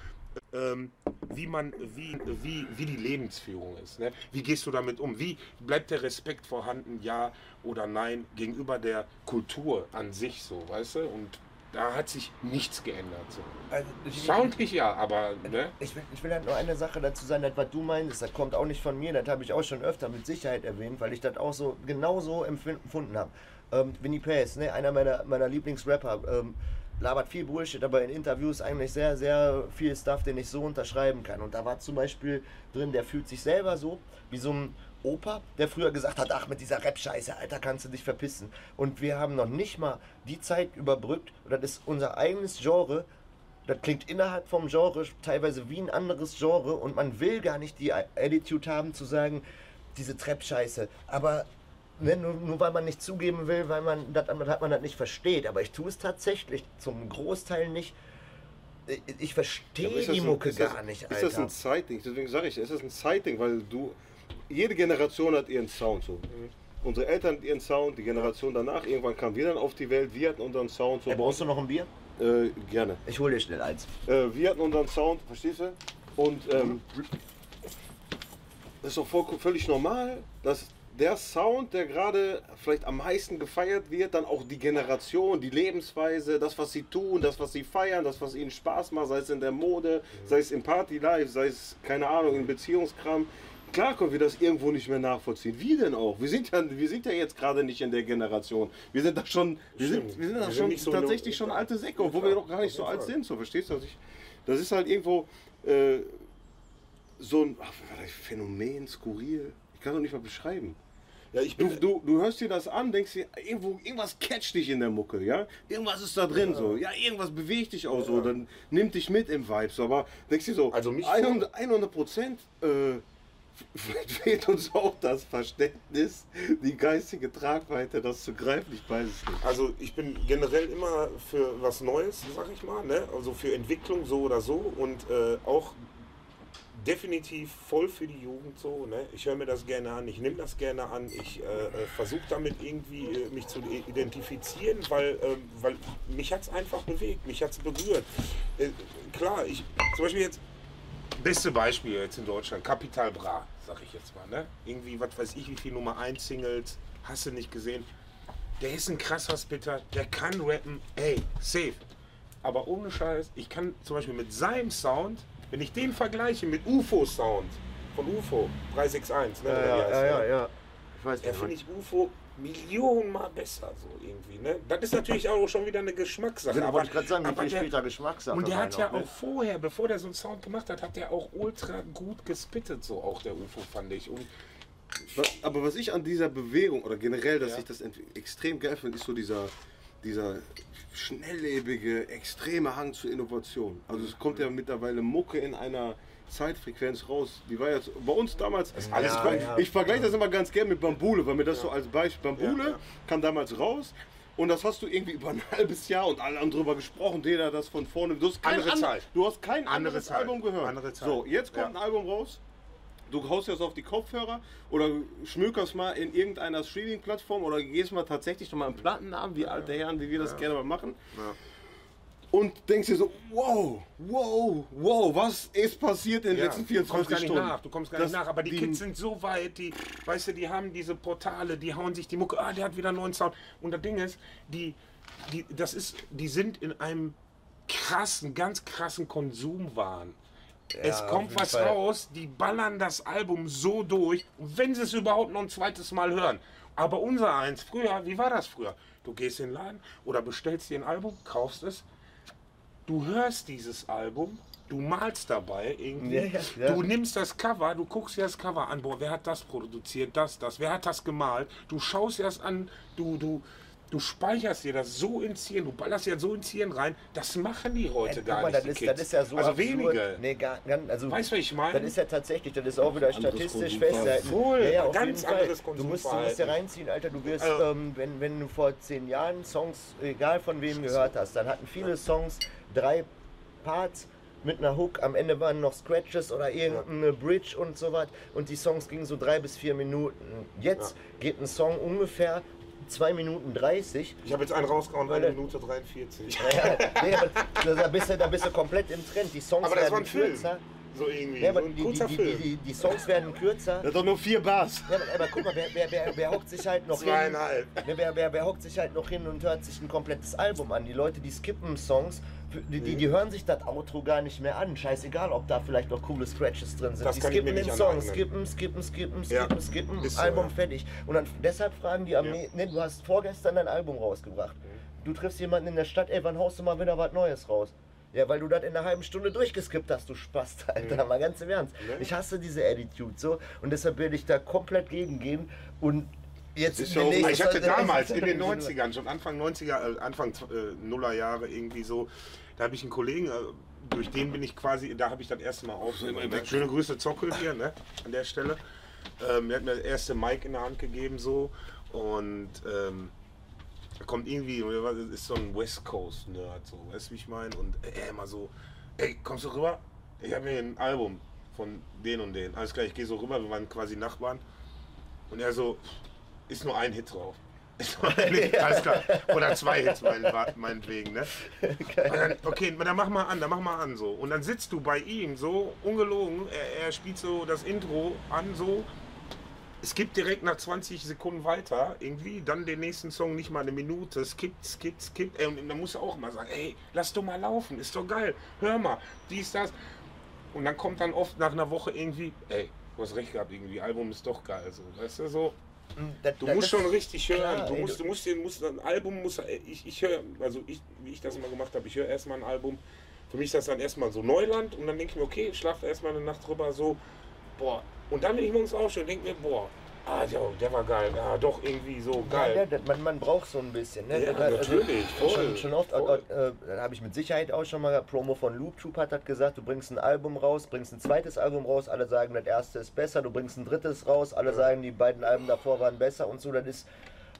ähm, wie man, wie, wie, wie die Lebensführung ist. Ne? Wie gehst du damit um? Wie bleibt der Respekt vorhanden, ja oder nein, gegenüber der Kultur an sich so, weißt du? Und da hat sich nichts geändert. So.
Also, ich,
Soundlich ja, aber ne?
ich, will, ich will halt nur eine Sache dazu sagen, das, was du meinst, das kommt auch nicht von mir, das habe ich auch schon öfter mit Sicherheit erwähnt, weil ich das auch so genauso empfunden habe. Ähm, Winnie Pace, ne, einer meiner, meiner Lieblingsrapper, ähm, labert viel Bullshit, aber in Interviews eigentlich sehr, sehr viel Stuff, den ich so unterschreiben kann. Und da war zum Beispiel drin, der fühlt sich selber so wie so ein Opa, der früher gesagt hat, ach mit dieser Rap-Scheiße, Alter, kannst du dich verpissen. Und wir haben noch nicht mal die Zeit überbrückt, und das ist unser eigenes Genre, das klingt innerhalb vom Genre teilweise wie ein anderes Genre und man will gar nicht die Attitude haben zu sagen, diese Trap-Scheiße. Aber ne, nur, nur weil man nicht zugeben will, weil man das hat man das nicht versteht. Aber ich tue es tatsächlich zum Großteil nicht. Ich, ich verstehe
das
die
ein-
Mucke
das,
gar nicht,
Ist das
Alter.
ein Zeitding? Deswegen sage ich, ist das ein Zeitding, weil du, jede Generation hat ihren Sound so. Unsere Eltern hatten ihren Sound, die Generation danach, irgendwann kamen wir dann auf die Welt, wir hatten unseren Sound so.
Hey, brauchst du noch ein Bier?
äh, gerne.
Ich hole dir schnell eins.
Äh, wir hatten unseren Sound, verstehst du? Und ähm, das ist doch voll, völlig normal, dass der Sound, der gerade vielleicht am meisten gefeiert wird, dann auch die Generation, die Lebensweise, das, was sie tun, das, was sie feiern, das, was ihnen Spaß macht, sei es in der Mode, sei es im Party-Life, sei es, keine Ahnung, im Beziehungskram. Klar können wir das irgendwo nicht mehr nachvollziehen. Wie denn auch? Wir sind ja, wir sind ja jetzt gerade nicht in der Generation. Wir sind da schon, wir sind, wir sind da
Wir sind
schon
so
tatsächlich
eine-
schon alte Säcke, obwohl wir doch gar nicht so alt sind. So, verstehst du? ich, das ist halt irgendwo äh, so ein ach, Phänomen, skurril. Ich kann doch nicht mal beschreiben.
Ja, ich
Du, du, du hörst dir das an, denkst dir, irgendwo, irgendwas catcht dich in der Mucke, ja? Irgendwas ist da drin, so. Ja, irgendwas bewegt dich auch so, dann nimmt dich mit im Vibe, so. Aber denkst dir so,
Also mich-
100, 100 Prozent, äh, vielleicht fehlt uns auch das Verständnis, die geistige Tragweite, das zu greifen. Ich weiß es nicht.
Also ich bin generell immer für was Neues, sag ich mal, ne? also für Entwicklung so oder so und äh, auch definitiv voll für die Jugend so. Ne? Ich höre mir das gerne an, ich nehme das gerne an, ich äh, äh, versuche damit irgendwie äh, mich zu identifizieren, weil, äh, weil mich hat es einfach bewegt, mich hat es berührt. Äh, klar, ich zum Beispiel jetzt, beste Beispiel jetzt in Deutschland, Capital Bra, sag ich jetzt mal. Ne? Irgendwie, was weiß ich, wie viel Nummer 1 Singles, hast du nicht gesehen. Der ist ein krasser Spitter, der kann rappen, ey, safe. Aber ohne Scheiß, ich kann zum Beispiel mit seinem Sound, wenn ich den vergleiche mit UFO-Sound von UFO 361, ne?
Ja, ja,
heißt
ja,
der?
ja, ja. Ich weiß
Da
nicht.
finde ich UFO Millionenmal besser, so irgendwie. Ne? Das ist natürlich auch schon wieder eine Geschmackssache.
Ja, wollte ich gerade sagen, wie
aber
viel
der-
später Geschmackssache
Und der hat ja
noch, ne?
auch vorher, bevor der so einen Sound gemacht hat, hat der auch ultra gut gespittet, so auch der UFO, fand ich. Und
aber was ich an dieser Bewegung oder generell, dass
Ja.
ich das extrem geil finde, ist so dieser, dieser schnelllebige, extreme Hang zur Innovation. Also es kommt ja mittlerweile Mucke in einer Zeitfrequenz raus. Die war jetzt bei uns damals.
alles
ich,
gut.
ver- ich vergleiche das immer ganz gern mit Bambule, weil mir das so als Beispiel. Bambule
Ja, ja.
kam damals raus. Und das hast du irgendwie über ein halbes Jahr und alle haben drüber gesprochen, jeder das von vorne. Du hast kein
Andere
ander-
Zeit.
Du hast kein
Andere
anderes
Zeit.
Album gehört.
Andere Zeit.
So, jetzt kommt
Ja.
ein Album raus. Du haust das auf die Kopfhörer oder schmökerst mal in irgendeiner Streaming-Plattform oder gehst mal tatsächlich noch mal im Plattennamen, wie alte Herren, wie wir das gerne mal machen. Und denkst dir so, wow, wow, wow, was ist passiert in den
Ja,
letzten
du kommst
24
gar nicht
Stunden?
nach, du kommst gar
Das-
nicht nach. Aber die,
die-
Kids sind so weit, die, weißt du, die haben diese Portale, die hauen sich die Mucke, ah, der hat wieder einen neuen Sound. Und das Ding ist, die, die, das ist, die sind in einem krassen, ganz krassen Konsumwahn. Es kommt was
Fall.
raus, die ballern das Album so durch, wenn sie es überhaupt noch ein zweites Mal hören. Aber unser eins, früher, wie war das früher? Du gehst in den Laden oder bestellst dir ein Album, kaufst es, du hörst dieses Album, du malst dabei irgendwie,
Ja, ja, ja.
du nimmst das Cover, du guckst dir das Cover an, boah, wer hat das produziert, das, das, wer hat das gemalt, du schaust dir das an, du, du, du speicherst dir das so ins Hirn, du ballerst das so ins Hirn rein, das machen die heute
Ey,
gar
mal,
nicht,
das
die
ist,
Kids.
das ist ja so
also
absurd.
wenige.
Nee, gar, ganz, also,
Weißt du, was ich meine?
Das ist ja tatsächlich, das ist auch wieder statistisch festgehalten.
Voll,
ja, ja,
ganz anderes
Du musst, du musst ja reinziehen, Alter. Du wirst,
Also-
ähm, wenn, wenn du vor zehn Jahren Songs, egal von wem gehört hast, dann hatten viele Songs drei Parts mit einer Hook. Am Ende waren noch Scratches oder irgendeine Bridge und so was. Und die Songs gingen so drei bis vier Minuten. Jetzt geht ein Song ungefähr zwei Minuten 30.
Ich habe jetzt einen rausgehauen,
Weil
eine
der-
Minute 43.
Ja, nee, da- bist du, da bist du komplett im Trend. Die Songs
Aber das war
werden
ein Film.
kürzer.
So irgendwie,
Ja, aber
so
die,
kurzer
die, die,
Film.
die, die Songs werden kürzer.
Das hat doch nur vier Bars.
Ja, aber, aber guck mal, wer, wer, wer, wer hockt sich halt noch hin?
Zweieinhalb.
Wer, wer, wer, hockt sich halt noch hin und hört sich ein komplettes Album an? Die Leute, die skippen Songs, die, die, die hören sich das Outro gar nicht mehr an. Scheißegal, ob da vielleicht noch coole Scratches drin sind.
Das
die skippen den Song,
aneignen.
skippen, skippen, skippen,
Ja,
skippen, skippen,
ist so,
Album
ja.
fertig. Und dann deshalb fragen die am
Ja.
ne, ne, du hast vorgestern dein Album rausgebracht. Du triffst jemanden in der Stadt, ey, wann haust du mal wieder was Neues raus? Ja, weil du das in einer halben Stunde durchgeskippt hast, du Spast, Alter, mal ganz im Ernst.
Ne?
Ich hasse diese Attitude so und deshalb will ich da komplett gegengehen und jetzt
ist
demnächst-
Ich hatte damals in den 90ern, schon Anfang 90er, äh, Anfang äh, Nuller Jahre irgendwie so, da habe ich einen Kollegen, äh, durch den bin ich quasi, da habe ich das erste Mal auf. Schöne Grüße Zockel hier, ne, an der Stelle. Ähm, er hat mir das erste Mic in der Hand gegeben so und ähm, da kommt irgendwie, ist so ein West Coast Nerd, so, weißt du, wie ich meine? Und er immer so, ey, kommst du rüber? Ich habe mir ein Album von den und den. Alles klar, ich gehe so rüber, wir waren quasi Nachbarn. Und er so, ist nur ein Hit drauf. Hit, alles klar. Oder zwei Hits, mein, meinetwegen, ne? Dann, okay, dann mach mal an, dann mach mal an so. Und dann sitzt du bei ihm so, ungelogen, er, er spielt so das Intro an so. Es gibt direkt nach 20 Sekunden weiter, irgendwie, dann den nächsten Song nicht mal eine Minute, skippt, skippt, skippt. Ey, und dann musst du auch mal sagen, ey, lass doch mal laufen, ist doch geil, hör mal, dies, das. Und dann kommt dann oft nach einer Woche irgendwie, ey, du hast recht gehabt, irgendwie, Album ist doch geil, so, weißt du, so.
Das-
Du
das-
musst schon richtig hören.
klar,
du musst, du musst, den, musst ein Album muss ich, ich höre, also ich, wie ich das immer gemacht habe, ich höre erstmal ein Album. Für mich ist das dann erstmal so Neuland und dann denke ich mir, okay, ich schlafe erstmal eine Nacht drüber so, boah. Und dann bin ich morgens aufstehen und denke mir, boah, Ah, der, der war geil. Ja, doch irgendwie so
Ja,
geil.
ja, das- man, man braucht so ein bisschen. Ne?
Ja,
Das hat-
natürlich, voll,
schon, schon oft, äh, äh, da habe ich mit Sicherheit auch schon mal gehabt, Promo von Loop Troop hat das gesagt, du bringst ein Album raus, bringst ein zweites Album raus, alle sagen, das erste ist besser, du bringst ein drittes raus, alle sagen, die beiden Alben davor waren besser und so. Das ist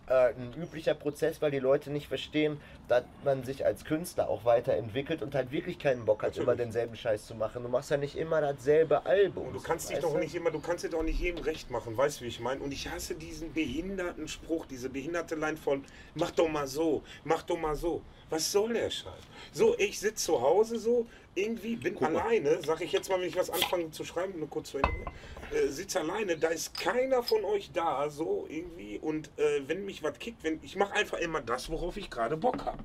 äh, ein üblicher Prozess, weil die Leute nicht verstehen, dass man sich als Künstler auch weiterentwickelt und halt wirklich keinen Bock hat,
Natürlich.
immer denselben Scheiß zu machen. Du machst ja nicht immer dasselbe Album.
Und du kannst dich
weißt
doch
du?
nicht immer, du kannst dir doch nicht jedem recht machen, weißt du, wie ich meine? Und ich hasse diesen behinderten Spruch, diese behinderte Line von mach doch mal so, mach doch mal so. Was soll der Scheiß? So, ich sitze zu Hause so, irgendwie bin
mal.
alleine, sag ich jetzt mal, wenn ich was anfange zu schreiben, nur kurz zu Ende, äh, sitze alleine, da ist keiner von euch da, so irgendwie. Und äh, wenn mich was kickt, wenn, ich mache einfach immer das, worauf ich gerade Bock habe.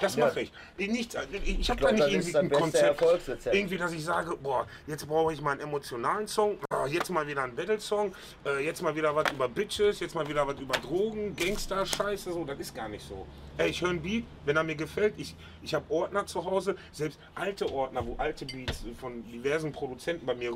Das
Ja.
mache ich. Nichts, ich ich habe da nicht irgendwie ein Konzept. Irgendwie, dass ich sage, boah, jetzt brauche ich mal einen emotionalen Song, ah, jetzt mal wieder einen Battle-Song, äh, jetzt mal wieder was über Bitches, jetzt mal wieder was über Drogen, Gangster, Scheiße, so, das ist gar nicht so. Ey, ich höre einen Beat, wenn er mir gefällt, ich, ich habe Ordner zu Hause, selbst alte Ordner, wo alte Beats von diversen Produzenten bei mir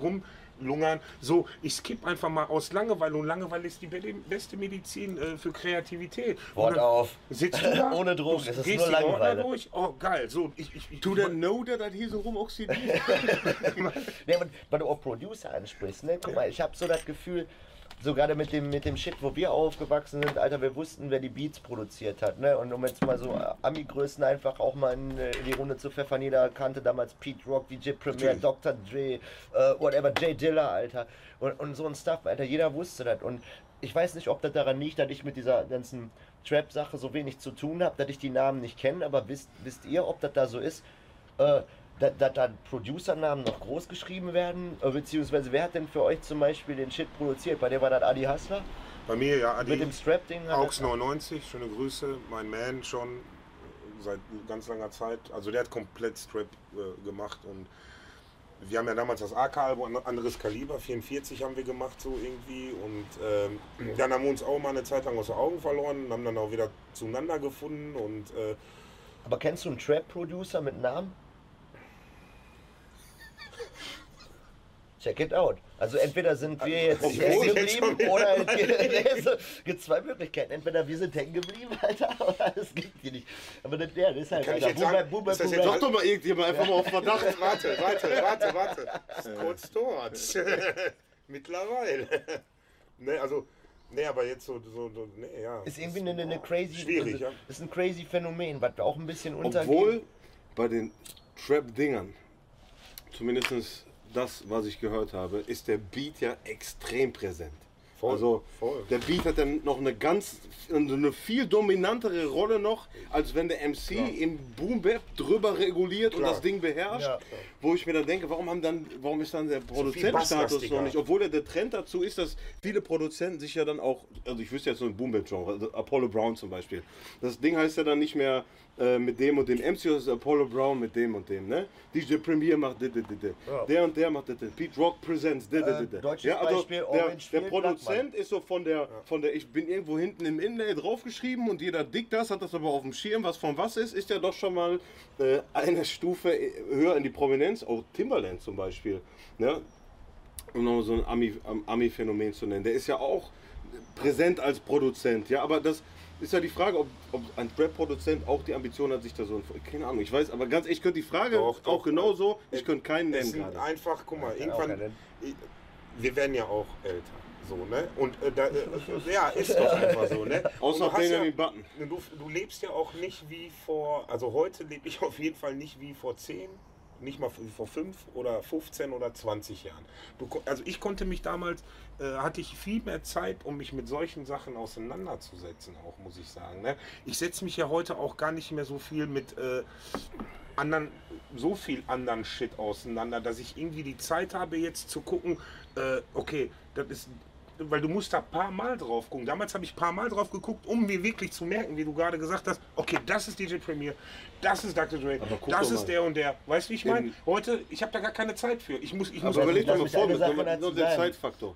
rumlungern, so, ich skippe einfach mal aus Langeweile und Langeweile ist die be- beste Medizin äh, für Kreativität.
Wort auf.
Sitzt du da,
Ohne Drogen,
du
es ist
gehst
nur Langeweile.
durch, oh geil, so, ich, ich, ich,
Du denn know, dass das hier so rumoxidiert?
Aber weil du auch Producer ansprichst, ne? Guck mal, ich habe so das Gefühl, so gerade mit dem, mit dem Shit, wo wir aufgewachsen sind, Alter, wir wussten, wer die Beats produziert hat, ne? Und um jetzt mal so Ami-Größen einfach auch mal in, äh, in die Runde zu pfeffern, jeder kannte damals Pete Rock, DJ Premier. Dr. Dre, äh, whatever, Jay Dilla, Alter. Und, und so ein Stuff, Alter, jeder wusste das. Und ich weiß nicht, ob das daran liegt, dass ich mit dieser ganzen Trap-Sache so wenig zu tun habe, dass ich die Namen nicht kenne, aber wisst, wisst ihr, ob das da so ist? Äh, dass da Producernamen noch groß geschrieben werden? Äh, Beziehungsweise wer hat denn für euch zum Beispiel den Shit produziert? Bei dir war das Adi Hustler?
Bei mir, ja, Adi.
Mit dem Strap-Ding? hat
Aux
er-
99, schöne Grüße, mein Man schon seit ganz langer Zeit. Also der hat komplett Strap äh, gemacht und wir haben ja damals das AK-Album, ein anderes Kaliber, 44 haben wir gemacht so irgendwie und ähm, dann haben wir uns auch mal eine Zeit lang aus den Augen verloren und haben dann auch wieder zueinander gefunden und äh,
Aber kennst du einen Trap-Producer mit Namen? Check it out. Also entweder sind wir jetzt hängen
ich jetzt schon
geblieben oder es gibt, es gibt zwei Möglichkeiten. Entweder wir sind hängen geblieben, Alter, oder es gibt die nicht. Aber das, der, das ist halt,
Kann
Alter, Boomer,
das jetzt
Boomer.
Sag doch mal irgendjemand einfach mal auf Verdacht.
warte, warte, warte, warte. Ist kurz dort. Mittlerweile. ne, also, ne, aber jetzt so, so, so ne, ja.
Ist irgendwie eine, eine crazy,
Schwierig,
also,
ja.
ist ein crazy Phänomen, was auch ein bisschen untergeht.
Obwohl bei den Trap-Dingern, zumindest das, was ich gehört habe, ist der Beat ja extrem präsent.
Voll,
also
voll.
der Beat hat dann noch eine ganz, eine viel dominantere Rolle noch, als wenn der MC
Klar.
im Boom Bap drüber reguliert und
Klar.
das Ding beherrscht.
Ja.
Wo ich mir dann denke, warum haben dann, warum ist dann der Produzentenstatus
basslastiger.
noch nicht? Obwohl der, der Trend dazu ist, dass viele Produzenten sich ja dann auch, also ich wüsste jetzt so ein Boom Bap Genre, also Apollo Brown zum Beispiel. Das Ding heißt ja dann nicht mehr äh, mit dem und dem MC, ist Apollo Brown mit dem und dem, ne? DJ Premier macht dit, dit, dit, dit.
Ja.
Der und der macht dit, dit. Pete Rock Presents dit, dit,
Äh,
dit, dit.
deutsches
ja, also
Beispiel,
der, der Produzent ist so von der, von der, ich bin irgendwo hinten im Inlay draufgeschrieben und jeder dickt das, hat das aber auf dem Schirm, was von was ist, ist ja doch schon mal äh, eine Stufe höher in die Prominenz, auch Timbaland zum Beispiel, ne? um noch so ein Ami- Am- Ami-Phänomen zu nennen. Der ist ja auch präsent als Produzent, ja, aber das ist ja die Frage, ob, ob ein Rap-Produzent auch die Ambition hat, sich da so ein. Keine Ahnung, ich weiß, aber ganz ehrlich, ich könnte die Frage
Doch, doch.
auch genauso, ich könnte keinen
Es
nennen
sind einfach, guck mal,
auch
irgendwann, wir werden ja auch älter, so, ne? Und äh, da, äh, ja, ist doch einfach so, ne?
Außer Benjamin
ja,
Button.
Du, du lebst ja auch nicht wie vor, also heute lebe ich auf jeden Fall nicht wie vor 10, nicht mal vor 5 oder 15 oder 20 Jahren. Du, also ich konnte mich damals, äh, hatte ich viel mehr Zeit, um mich mit solchen Sachen auseinanderzusetzen, auch muss ich sagen. Ne? Ich setze mich ja heute auch gar nicht mehr so viel mit äh, anderen, so viel anderen Shit auseinander, dass ich irgendwie die Zeit habe, jetzt zu gucken, äh, okay, das ist. Weil du musst da ein paar Mal drauf gucken. Damals habe ich ein paar Mal drauf geguckt, um mir wirklich zu merken, wie du gerade gesagt hast, okay, das ist DJ Premier, das ist Dr. Dre,
Aber
das ist
mal.
der und der. Weißt du, wie ich meine?
In-
Heute, ich habe da gar keine Zeit für. Ich muss, ich muss
Aber überleg
lass
doch mal
dazu
nur den
sagen.
Zeitfaktor.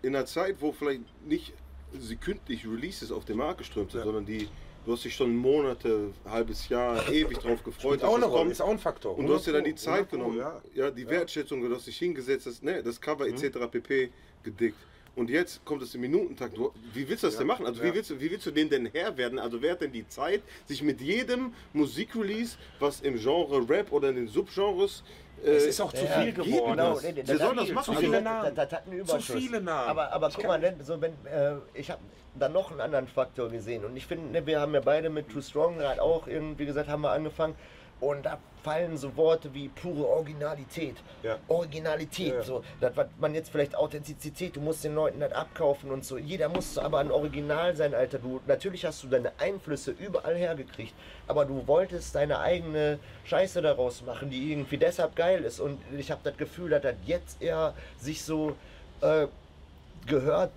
In einer Zeit, wo vielleicht nicht sekündlich Releases auf den Markt geströmt sind,
Ja.
sondern die, du hast dich schon Monate, halbes Jahr ewig drauf gefreut,
auch eine Rolle, ist auch ein Faktor.
Und du hast dir dann die
100
Zeit genommen,
ja.
ja, die Wertschätzung, du hast dich hingesetzt, das, ne, das Cover etc. pp. gedickt. Und jetzt kommt es im Minutentakt. Wie willst du das denn machen? Also
ja.
wie, willst du, wie willst du den denn Herr werden? Also wer hat denn die Zeit, sich mit jedem Musikrelease, was im Genre Rap oder in den Subgenres äh,
Es ist auch zu
Ja,
viel
geht
geworden.
das.
nee, nee,
Sie sollen das
viel,
machen.
zu
Also-
viele
Namen.
Namen. Das, das hat einen Überschuss.
viele Namen.
Aber, aber
Ich
guck mal, ne, so wenn, äh, ich habe dann noch einen anderen Faktor gesehen. Und ich finde, ne, wir haben ja beide mit Too Strong gerade auch irgendwie gesagt, haben wir angefangen. Und da fallen so Worte wie pure Originalität.
Ja.
Originalität.
Ja.
So, das, was man jetzt vielleicht Authentizität, du musst den Leuten das abkaufen und so. Jeder muss aber ein Original sein, Alter. Du, natürlich hast du deine Einflüsse überall hergekriegt, aber du wolltest deine eigene Scheiße daraus machen, die irgendwie deshalb geil ist. Und ich habe das Gefühl, dass das jetzt eher sich so äh, gehört,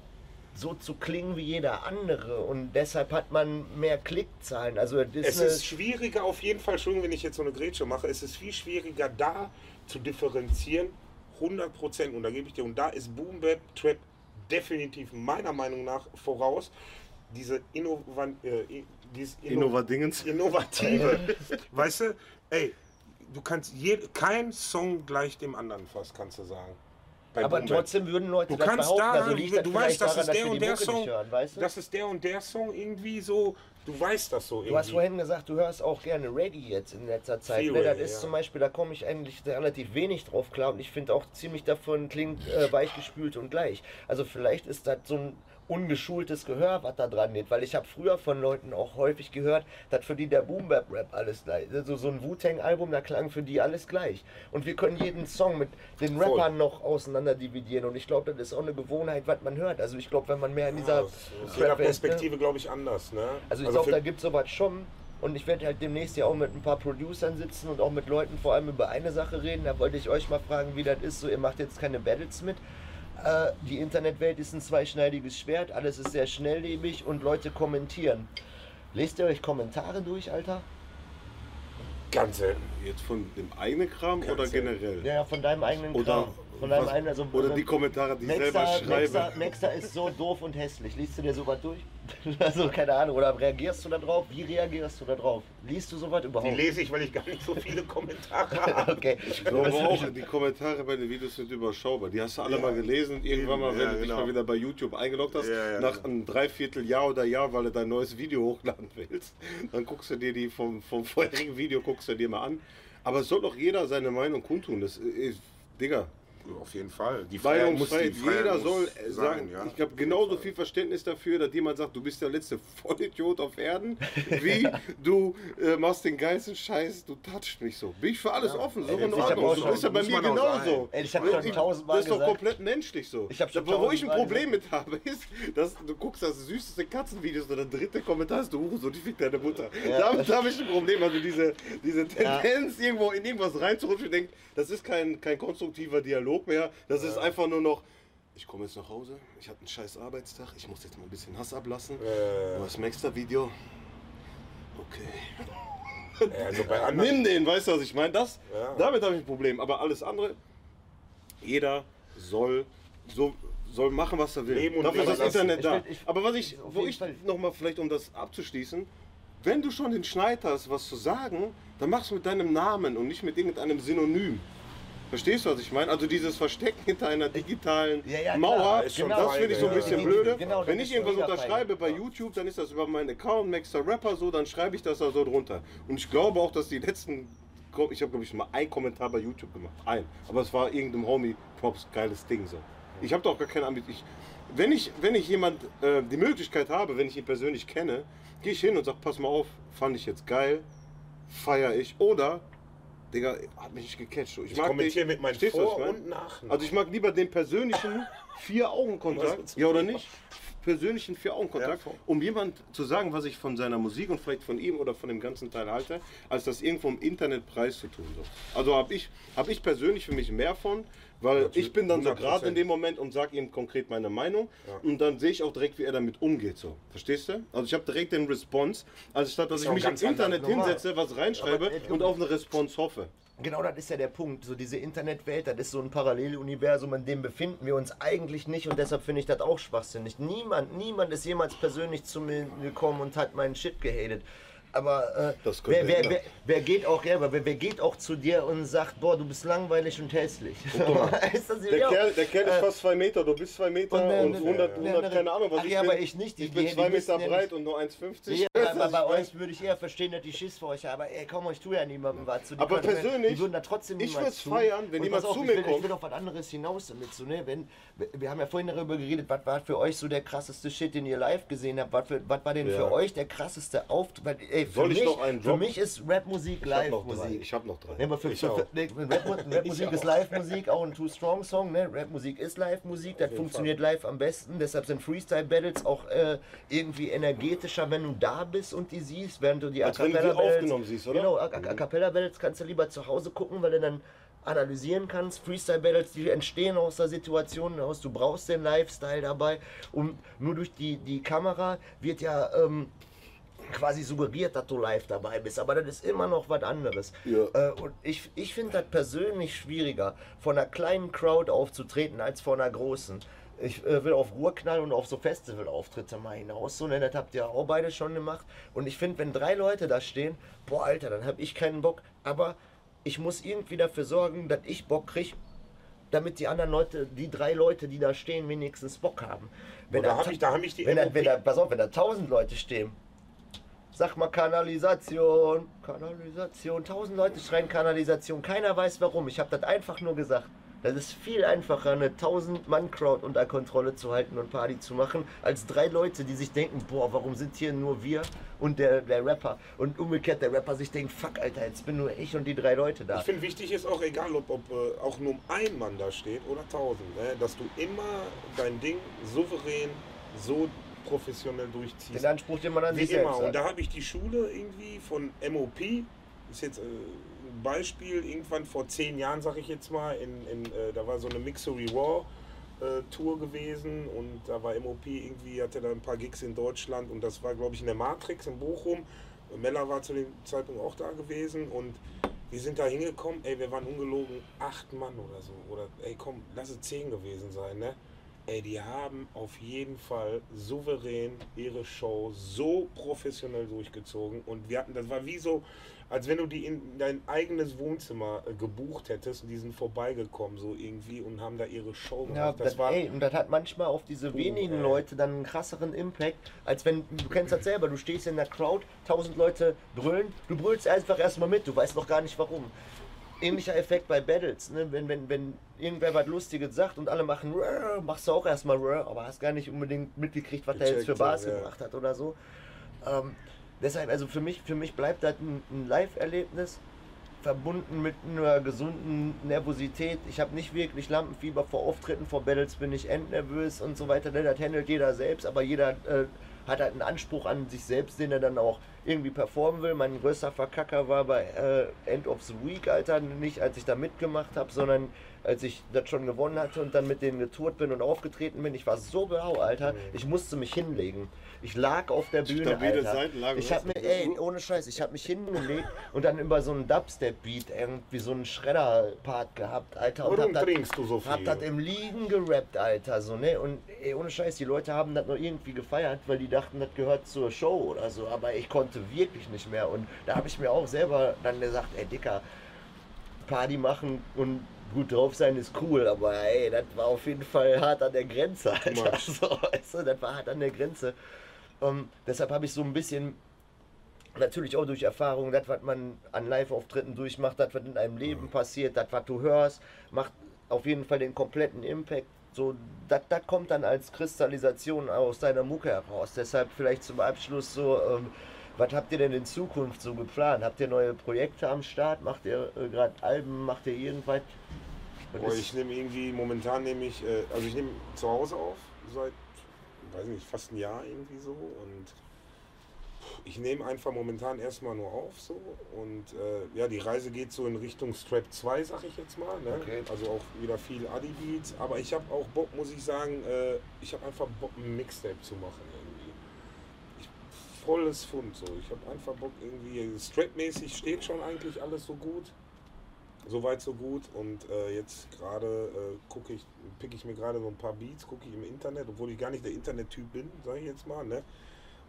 so zu klingen wie jeder andere. Und deshalb hat man mehr Klickzahlen. Also das
Es ist schwieriger auf jeden Fall, Entschuldigung, wenn ich jetzt so eine Grätsche mache, es ist viel schwieriger da zu differenzieren, 100 Prozent. Und da gebe ich dir, und da ist Boom Bap Trap definitiv meiner Meinung nach voraus. Diese Innova äh, dieses Inno
Innova-Dingens?
Innovative. weißt du, ey, du kannst, je, kein Song gleich dem anderen fast, kannst du sagen. Bei
aber
Boom Bap.
trotzdem würden Leute
Du
das
kannst
behaupten.
da,
also liegt
du weißt, das
daran,
ist der und der
Mucke
Song,
nicht hören, weißt du?
das ist der und der Song irgendwie so, du weißt das so irgendwie.
Du hast vorhin gesagt, du hörst auch gerne Reggae jetzt in letzter Zeit.
Viel
Ne, das
Reggae,
ist
ja.
zum Beispiel, da komme ich eigentlich relativ wenig drauf klar und ich finde auch ziemlich davon klingt äh, weichgespült und gleich. Also vielleicht ist das so ein ungeschultes Gehör, was da dran geht, weil ich habe früher von Leuten auch häufig gehört, dass für die der Boom Bap Rap alles gleich. Also so ein Wu-Tang Album, da klang für die alles gleich. Und wir können jeden Song mit den
Voll.
Rappern noch auseinander dividieren und ich glaube, das ist auch eine Gewohnheit, was man hört. Also ich glaube, wenn man mehr in dieser
jeder
Trap-Welt, ne?
Perspektive, glaube ich, anders. Ne?
Also ich glaube,
für-
da gibt es sowas schon. Und ich werde halt demnächst ja auch mit ein paar Producern sitzen und auch mit Leuten vor allem über eine Sache reden. Da wollte ich euch mal fragen, wie das ist. So, ihr macht jetzt keine Battles mit. Äh, die Internetwelt ist ein zweischneidiges Schwert. Alles ist sehr schnelllebig und Leute kommentieren. Lest ihr euch Kommentare durch, Alter?
Ganz selten.
Jetzt von dem eigenen Kram
Ganz
oder
selten.
generell?
Ja, ja, von deinem eigenen
Oder,
Kram. Von deinem
was,
eigenen, also,
oder die Kommentare, die ich selber schreibe.
Nexter, Nexter ist so doof und hässlich. Liest du dir sowas durch? Also keine Ahnung. Oder reagierst du da drauf? Wie reagierst du da drauf? Liest du sowas
Die
überhaupt?
lese ich, weil ich gar nicht so viele Kommentare habe.
Okay.
Ich glaube auch, die Kommentare bei den Videos sind überschaubar. Die hast du alle
Ja.
mal gelesen und irgendwann mal, wenn
Ja,
du dich
genau.
mal wieder bei YouTube eingeloggt hast,
Ja, ja,
nach
genau.
einem Dreivierteljahr oder Jahr, weil du dein neues Video hochladen willst, dann guckst du dir die vom, vom vorherigen Video guckst du dir mal an. Aber es soll doch jeder seine Meinung kundtun. Das ist, Digga,
Auf jeden Fall. Die Freiheit muss, die Freiheit
jeder
muss
soll äh, sagen,
ja.
ich habe genauso viel Verständnis dafür, dass jemand sagt, du bist der letzte Vollidiot auf Erden, wie du äh, machst den geilsten Scheiß, du touchst mich so. Bin ich für alles offen, so in Ordnung.
auch
So
schon-
ist ja bei mir genauso.
sein.
Ey, ich hab schon tausendmal
Das ist doch
gesagt.
komplett menschlich so.
Ich hab schon
wo ich ein Problem mit habe, ist, dass du guckst das süßeste Katzenvideo und der dritte Kommentar ist, du Hurensohn, die fickt deine Mutter.
Ja.
Damit habe ich ein Problem. Also diese, diese Tendenz, irgendwo in irgendwas reinzurutschen, ich denke, das ist kein, kein konstruktiver Dialog mehr. Das ist einfach nur noch, ich komme jetzt nach Hause, ich habe einen scheiß Arbeitstag, ich muss jetzt mal ein bisschen Hass ablassen.
Äh,
Was nächster Video? Okay.
äh, also bei anderen.
Nimm den, weißt du, was ich meine? Das,
Ja.
damit habe ich ein Problem. Aber alles andere, jeder soll so soll machen, was er will.
Leben und
Dafür ist das
lassen.
Internet
Ich
da.
will- ich-
Aber was ich, wo ich nochmal vielleicht, um das abzuschließen, wenn du schon den Schneid hast, was zu sagen, dann mach's mit deinem Namen und nicht mit irgendeinem Synonym. Verstehst du, was ich meine? Also dieses Verstecken hinter einer digitalen
Ja, ja.
Mauer,
schon
das finde ich so ein bisschen blöde.
Genau,
Wenn ich irgendwas unterschreibe bei YouTube, dann ist das über meinen Account, Maxter Rapper so, dann schreibe ich das da so drunter. Und ich glaube auch, dass die letzten, ich habe glaube ich mal einen Kommentar bei YouTube gemacht, ein, aber es war irgendeinem Homie, Props, geiles Ding so. Ich habe da auch gar keine Ambition. Wenn ich, wenn ich jemand äh, die Möglichkeit habe, wenn ich ihn persönlich kenne, gehe ich hin und sage, pass mal auf, fand ich jetzt geil, feiere ich. Oder, Digga, hat mich nicht gecatcht.
Ich kommentiere mit meinen
was
Vor-
ich meine?
und Nach.
Also ich mag lieber den persönlichen Vier-Augen-Kontakt, ja oder nicht? Persönlichen Vier-Augen-Kontakt,
Ja,
um jemand zu sagen, was ich von seiner Musik und vielleicht von ihm oder von dem ganzen Teil halte, als das irgendwo im Internet preiszutun. So. Also habe ich, hab ich persönlich für mich mehr von, weil
Natürlich,
ich bin dann so
100%.
gerade in dem Moment und sage ihm konkret meine Meinung und dann sehe ich auch direkt, wie er damit umgeht. So. Verstehst du? Also ich habe direkt den Response, als statt dass ich mich
anders,
Internet hinsetze, was reinschreibe
Aber,
und auf eine Response hoffe.
Genau das ist ja der Punkt. So diese Internetwelt, das ist so ein Paralleluniversum, in dem befinden wir uns eigentlich nicht und deshalb finde ich das auch schwachsinnig. Niemand, niemand ist jemals persönlich zu mir gekommen und hat meinen Shit gehatet. Aber äh, wer, wer, wer, wer geht auch, ja, aber wer, geht auch zu dir und sagt, boah, du bist langweilig und hässlich.
Der Kerl, der Kerl ist
äh,
fast zwei Meter, du bist zwei Meter
und, äh,
und,
äh,
100,
äh,
100 keine Ahnung was
ach
ich
ja,
bin.
aber ich nicht, die-
ich bin
die-
zwei Meter breit und nur 1,50.
Ja, aber bei euch würde ich eher verstehen, dass die Schiss vor euch haben. Aber ey, komm, ich tue ja niemandem was. So, die
Aber persönlich,
die würden da trotzdem
ich würd's
tun.
feiern, wenn jemand zu mir kommt.
Ich will auf was anderes hinaus damit. So, ne? wenn, wir haben ja vorhin darüber geredet, was war für euch so der krasseste Shit, den ihr live gesehen habt. Was, war denn für euch der krasseste Auftritt? Weil, ey, für
Soll ich
mich,
noch einen
Für
droppen?
mich ist Rapmusik. Live-Musik.
Ich hab noch drei.
Nee, aber für,
Ich
für,
auch.
für, nee, Rap, Rapmusik ist Live-Musik, auch ein Too-Strong-Song. Ne? Rapmusik ist Live-Musik, das funktioniert live am besten. Deshalb sind Freestyle-Battles auch äh, irgendwie energetischer, wenn du da bist und die siehst, während du die
siehst, oder?
Genau, A- A- A-Cappella-Battles kannst du lieber zu Hause gucken, weil du dann analysieren kannst. Freestyle-Battles, die entstehen aus der Situation heraus. Du brauchst den Lifestyle dabei. Und nur durch die, die Kamera wird ja ähm, quasi suggeriert, dass du live dabei bist. Aber das ist immer noch was anderes.
Ja.
Äh, und ich, ich finde das persönlich schwieriger, vor einer kleinen Crowd aufzutreten, als vor einer großen. Ich äh, will auf Ruhrknall und auf so Festivalauftritte mal hinaus. So, ne, das habt ihr auch beide schon gemacht. Und ich finde, wenn drei Leute da stehen, boah, Alter, dann habe ich keinen Bock. Aber ich muss irgendwie dafür sorgen, dass ich Bock kriege, damit die anderen Leute, die drei Leute, die da stehen, wenigstens Bock haben. Wenn
da
ta-
ich, da hab ich die
wenn da, wenn da, pass auf, wenn da tausend Leute stehen, sag mal Kanalisation, Kanalisation, tausend Leute schreien Kanalisation, keiner weiß warum. Ich habe das einfach nur gesagt. Das ist viel einfacher, eine 1000-Mann-Crowd unter Kontrolle zu halten und Party zu machen, als drei Leute, die sich denken, boah, warum sind hier nur wir und der, der Rapper? Und umgekehrt der Rapper sich denkt, fuck, Alter, jetzt bin nur ich und die drei Leute da.
Ich finde wichtig ist auch egal, ob, ob äh, auch nur ein Mann da steht oder tausend, ne? dass du immer dein Ding souverän so professionell durchziehst.
Den Anspruch, den man an
Wie
sich
immer.
selbst
Und
hat.
da habe ich die Schule irgendwie von MOP, ist jetzt äh, ein Beispiel, irgendwann vor zehn Jahren, sag ich jetzt mal, in, in, äh, da war so eine Mixery Raw. äh, Tour gewesen und da war MOP irgendwie, hatte da ein paar Gigs in Deutschland und das war glaube ich in der Matrix in Bochum. Mella war zu dem Zeitpunkt auch da gewesen und wir sind da hingekommen, ey, wir waren ungelogen acht Mann oder so. Oder ey komm, lass es zehn gewesen sein, ne? Ey, die haben auf jeden Fall souverän ihre Show so professionell durchgezogen und wir hatten, das war wie so, als wenn du die in dein eigenes Wohnzimmer äh, gebucht hättest und die sind vorbeigekommen so irgendwie und haben da ihre Show gemacht.
Ja,
das
das,
war
ey, und das hat manchmal auf diese wenigen
ey.
Leute dann einen krasseren Impact, als wenn, du kennst das selber, du stehst in der Crowd, tausend Leute brüllen, du brüllst einfach erstmal mit, du weißt noch gar nicht warum. Ähnlicher Effekt bei Battles, ne? wenn, wenn, wenn irgendwer was Lustiges sagt und alle machen, machst du auch erstmal, aber hast gar nicht unbedingt mitgekriegt, was der jetzt für Bars
ja.
gemacht hat oder so. Ähm, deshalb, also für mich, für mich bleibt das ein, ein Live-Erlebnis, verbunden mit einer gesunden Nervosität. Ich habe nicht wirklich Lampenfieber vor Auftritten, vor Battles bin ich endnervös und so weiter. Ne, Das handelt jeder selbst, aber jeder äh, hat halt einen Anspruch an sich selbst, den er dann auch irgendwie performen will. Mein größter Verkacker war bei äh, End of the Week, Alter, nicht als ich da mitgemacht habe, sondern als ich das schon gewonnen hatte und dann mit denen getourt bin und aufgetreten bin. Ich war so blau, Alter. Ich musste mich hinlegen. Ich lag auf der Bühne, Alter. Ich habe mir, ey, ohne Scheiß, ich habe mich hingelegt und dann über so einen Dubstep-Beat irgendwie so einen Schredder-Part gehabt, Alter. Und
Warum
hab
trinkst du so viel?
Hab das im Liegen gerappt, Alter, so, ne? Und ey, ohne Scheiß, die Leute haben das nur irgendwie gefeiert, weil die dachten, das gehört zur Show oder so. Aber ich konnte wirklich nicht mehr. Und da habe ich mir auch selber dann gesagt, ey, Dicker, Party machen und gut drauf sein ist cool, aber ey, das war auf jeden Fall hart an der Grenze, Alter. So, weißt du, das war hart an der Grenze. Ähm, deshalb habe ich so ein bisschen, natürlich auch durch Erfahrung, das, was man an Live-Auftritten durchmacht, das, was in einem Leben passiert, das, was du hörst, macht auf jeden Fall den kompletten Impact. So, das, das kommt dann als Kristallisation aus deiner Mucke heraus. Deshalb vielleicht zum Abschluss so, ähm, was habt ihr denn in Zukunft so geplant? Habt ihr neue Projekte am Start? Macht ihr äh, gerade Alben? Macht ihr irgendwas? Was
Boah, ich nehme irgendwie, momentan nehme ich, äh, also ich nehme zu Hause auf, seit, weiß nicht, fast ein Jahr irgendwie so und ich nehme einfach momentan erstmal nur auf so und äh, ja, die Reise geht so in Richtung Strap 2, sag ich jetzt mal, ne?
Okay.
also auch wieder viel Adi-Beats, aber ich habe auch Bock, muss ich sagen, äh, ich habe einfach Bock, ein Mixtape zu machen volles Fund so, ich habe einfach Bock irgendwie, Strap-mäßig steht schon eigentlich alles so gut. Soweit so gut und äh, jetzt gerade äh, gucke ich, pick ich mir gerade so ein paar Beats, gucke ich im Internet, obwohl ich gar nicht der Internet-Typ bin, sage ich jetzt mal, ne?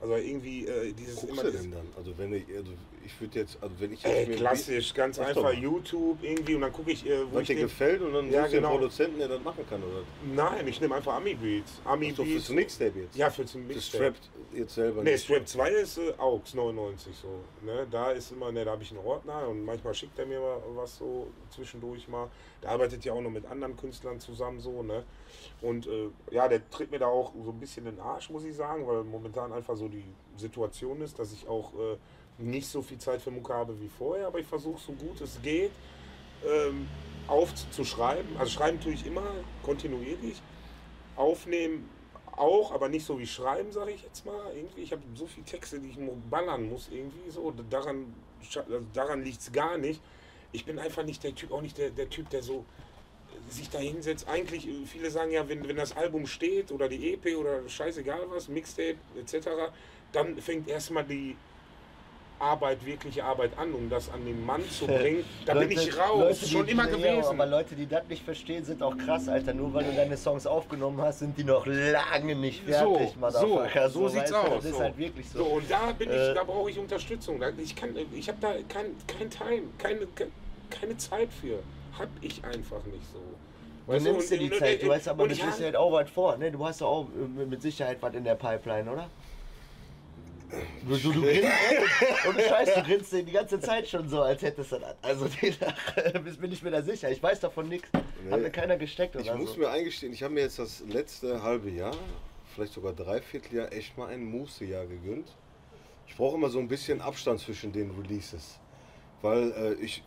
Also irgendwie äh, dieses
Guckst
immer
du denn dann? Also wenn ich, also ich würde jetzt, also wenn ich
Ey,
mir-
klassisch, ganz einfach. YouTube irgendwie und dann gucke ich, äh, wo
was
ich
dir
den,
gefällt und dann
Ja,
suchst
genau.
den Produzenten, der das machen kann, oder?
Nein, ich nehme einfach Ami Beats. Ami
Ach so,
Beats.
fürs Mixtape jetzt.
Ja, für zum
Das
Mixtape.
strappt jetzt selber
Ne,
nicht.
Strap 2 ist äh, AUX 99 so. Ne? Da ist immer, ne, da habe ich einen Ordner und manchmal schickt er mir mal was so zwischendurch mal. Der arbeitet ja auch noch mit anderen Künstlern zusammen so, ne? Und äh, ja, der tritt mir da auch so ein bisschen in den Arsch, muss ich sagen, weil momentan einfach so die Situation ist, dass ich auch äh, nicht so viel Zeit für Mucke habe wie vorher, aber ich versuche so gut es geht ähm, aufzuschreiben. Also schreiben tue ich immer kontinuierlich. Aufnehmen auch, aber nicht so wie schreiben, sage ich jetzt mal. Irgendwie, ich habe so viele Texte, die ich ballern muss irgendwie so. Daran, also daran liegt es gar nicht. Ich bin einfach nicht der Typ, auch nicht der, der Typ, der so sich da hinsetzt. Eigentlich, äh, viele sagen ja, wenn, wenn das Album steht oder die EP oder scheißegal was, Mixtape etc., dann fängt erstmal die Arbeit, wirkliche Arbeit an, um das an den Mann zu bringen. Da bin ich raus,
Leute, die-
schon immer
ja,
gewesen.
aber Leute, die das nicht verstehen, sind auch krass, Alter. Nur weil du deine Songs aufgenommen hast, sind die noch lange nicht fertig,
So,
Motherfucker.
so, so sieht's
weißt du,
aus,
Das ist
so.
halt wirklich so.
So, und da bin ich,
Äh,
da brauche ich Unterstützung. Ich kann, ich habe da kein, kein Time, keine, ke- keine Zeit für. Hab ich einfach nicht so.
Du
Weißt
nimmst dir die Zeit, du hast aber mit
ich
Sicherheit auch was vor, ne? Du hast doch auch äh, mit Sicherheit was in der Pipeline, oder? Du, du, du grinst, und Scheiß, du grinst die ganze Zeit schon so, als hättest du das. Also, das bin ich mir da sicher. Ich weiß davon nichts. Hat
Nee.
mir keiner gesteckt
Ich
oder
muss
so.
mir eingestehen, ich habe mir jetzt das letzte halbe Jahr, vielleicht sogar Dreivierteljahr, echt mal ein Mußejahr gegönnt. Ich brauche immer so ein bisschen Abstand zwischen den Releases. Weil äh, ich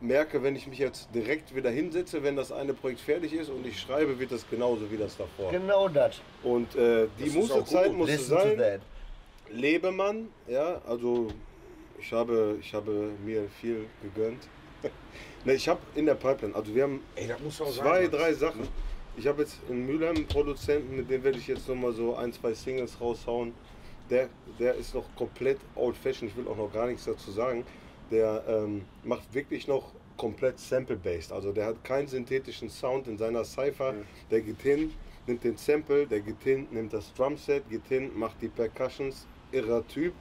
merke, wenn ich mich jetzt direkt wieder hinsetze, wenn das eine Projekt fertig ist und ich schreibe, wird das genauso wie das davor.
Genau das.
Und äh, die Mußezeit musste sein.
that.
Lebemann, ja, also ich habe, ich habe mir viel gegönnt. ne, ich habe in der Pipeline, also wir haben
Ey, das muss auch
zwei,
sein.
drei Sachen. Ich habe jetzt in Mülheim einen Produzenten, mit dem werde ich jetzt nochmal so ein, zwei Singles raushauen. Der, der ist noch komplett old fashioned, ich will auch noch gar nichts dazu sagen. Der ähm, macht wirklich noch komplett sample-based. Also der hat keinen synthetischen Sound in seiner Cypher. Der geht hin, nimmt den Sample, der geht hin, nimmt das Drumset, geht hin, macht die Percussions. Irrer Typ.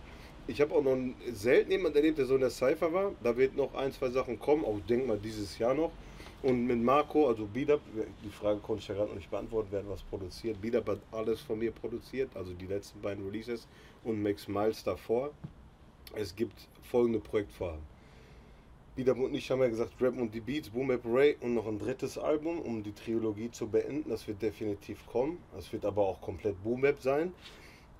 Ich habe auch noch selten jemanden erlebt, der so in der Cypher war. Da wird noch ein, zwei Sachen kommen, auch ich denke mal dieses Jahr noch. Und mit Marco, also Beat-Up, die Frage konnte ich ja gerade noch nicht beantworten, wer hat was produziert. Beat-Up hat alles von mir produziert, also die letzten beiden Releases und Max Miles davor. Es gibt folgende Projektvorhaben. Beat-Up und ich haben ja gesagt, Rap und die Beats, Boom Bap Ray und noch ein drittes Album, um die Trilogie zu beenden. Das wird definitiv kommen. Das wird aber auch komplett Boom Bap sein.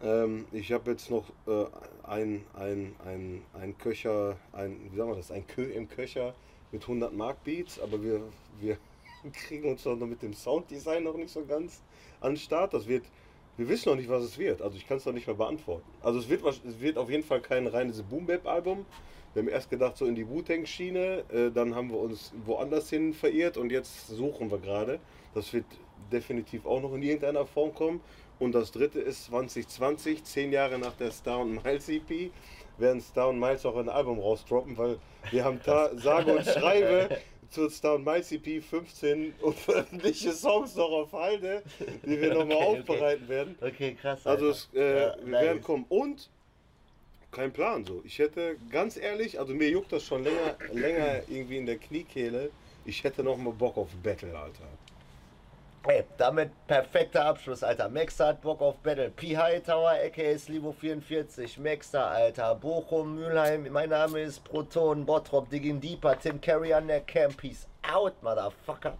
Ähm, ich habe jetzt noch äh, ein, ein, ein, ein Köcher, ein, wie sagen wir das, ein Kö im Köcher mit 100 Mark Beats, aber wir, wir kriegen uns noch mit dem Sounddesign noch nicht so ganz an den Start. Das wird, wir wissen noch nicht, was es wird. Also ich kann es noch nicht mehr beantworten. Also es wird, es wird auf jeden Fall kein reines Boom Bap Album. Wir haben erst gedacht so in die Wu-Tang-Schiene, äh, dann haben wir uns woanders hin verirrt und jetzt suchen wir gerade. Das wird definitiv auch noch in irgendeiner Form kommen. Und das dritte ist 2020, zehn Jahre nach der Star und Miles EP, werden Star und Miles auch ein Album rausdroppen, weil wir haben da sage und schreibe Miles EP 15 unveröffentlichte Songs noch auf Halde, die wir nochmal
Okay, okay.
aufbereiten werden.
Okay, krass.
Also
Alter.
es, äh,
Ja,
wir
nice.
werden kommen. Und kein Plan so. Ich hätte ganz ehrlich, also mir juckt das schon länger, länger irgendwie in der Kniekehle. Ich hätte noch mal Bock auf Battle, Alter.
Ey, damit perfekter Abschluss, Alter. Maxter hat Bock auf Battle. P. Hightower, aka Slivo 44. Maxter, Alter. Bochum, Mülheim. Mein Name ist Proton, Bottrop, Digging Deeper. Tim Carey an der Camp. Peace out, Motherfucker.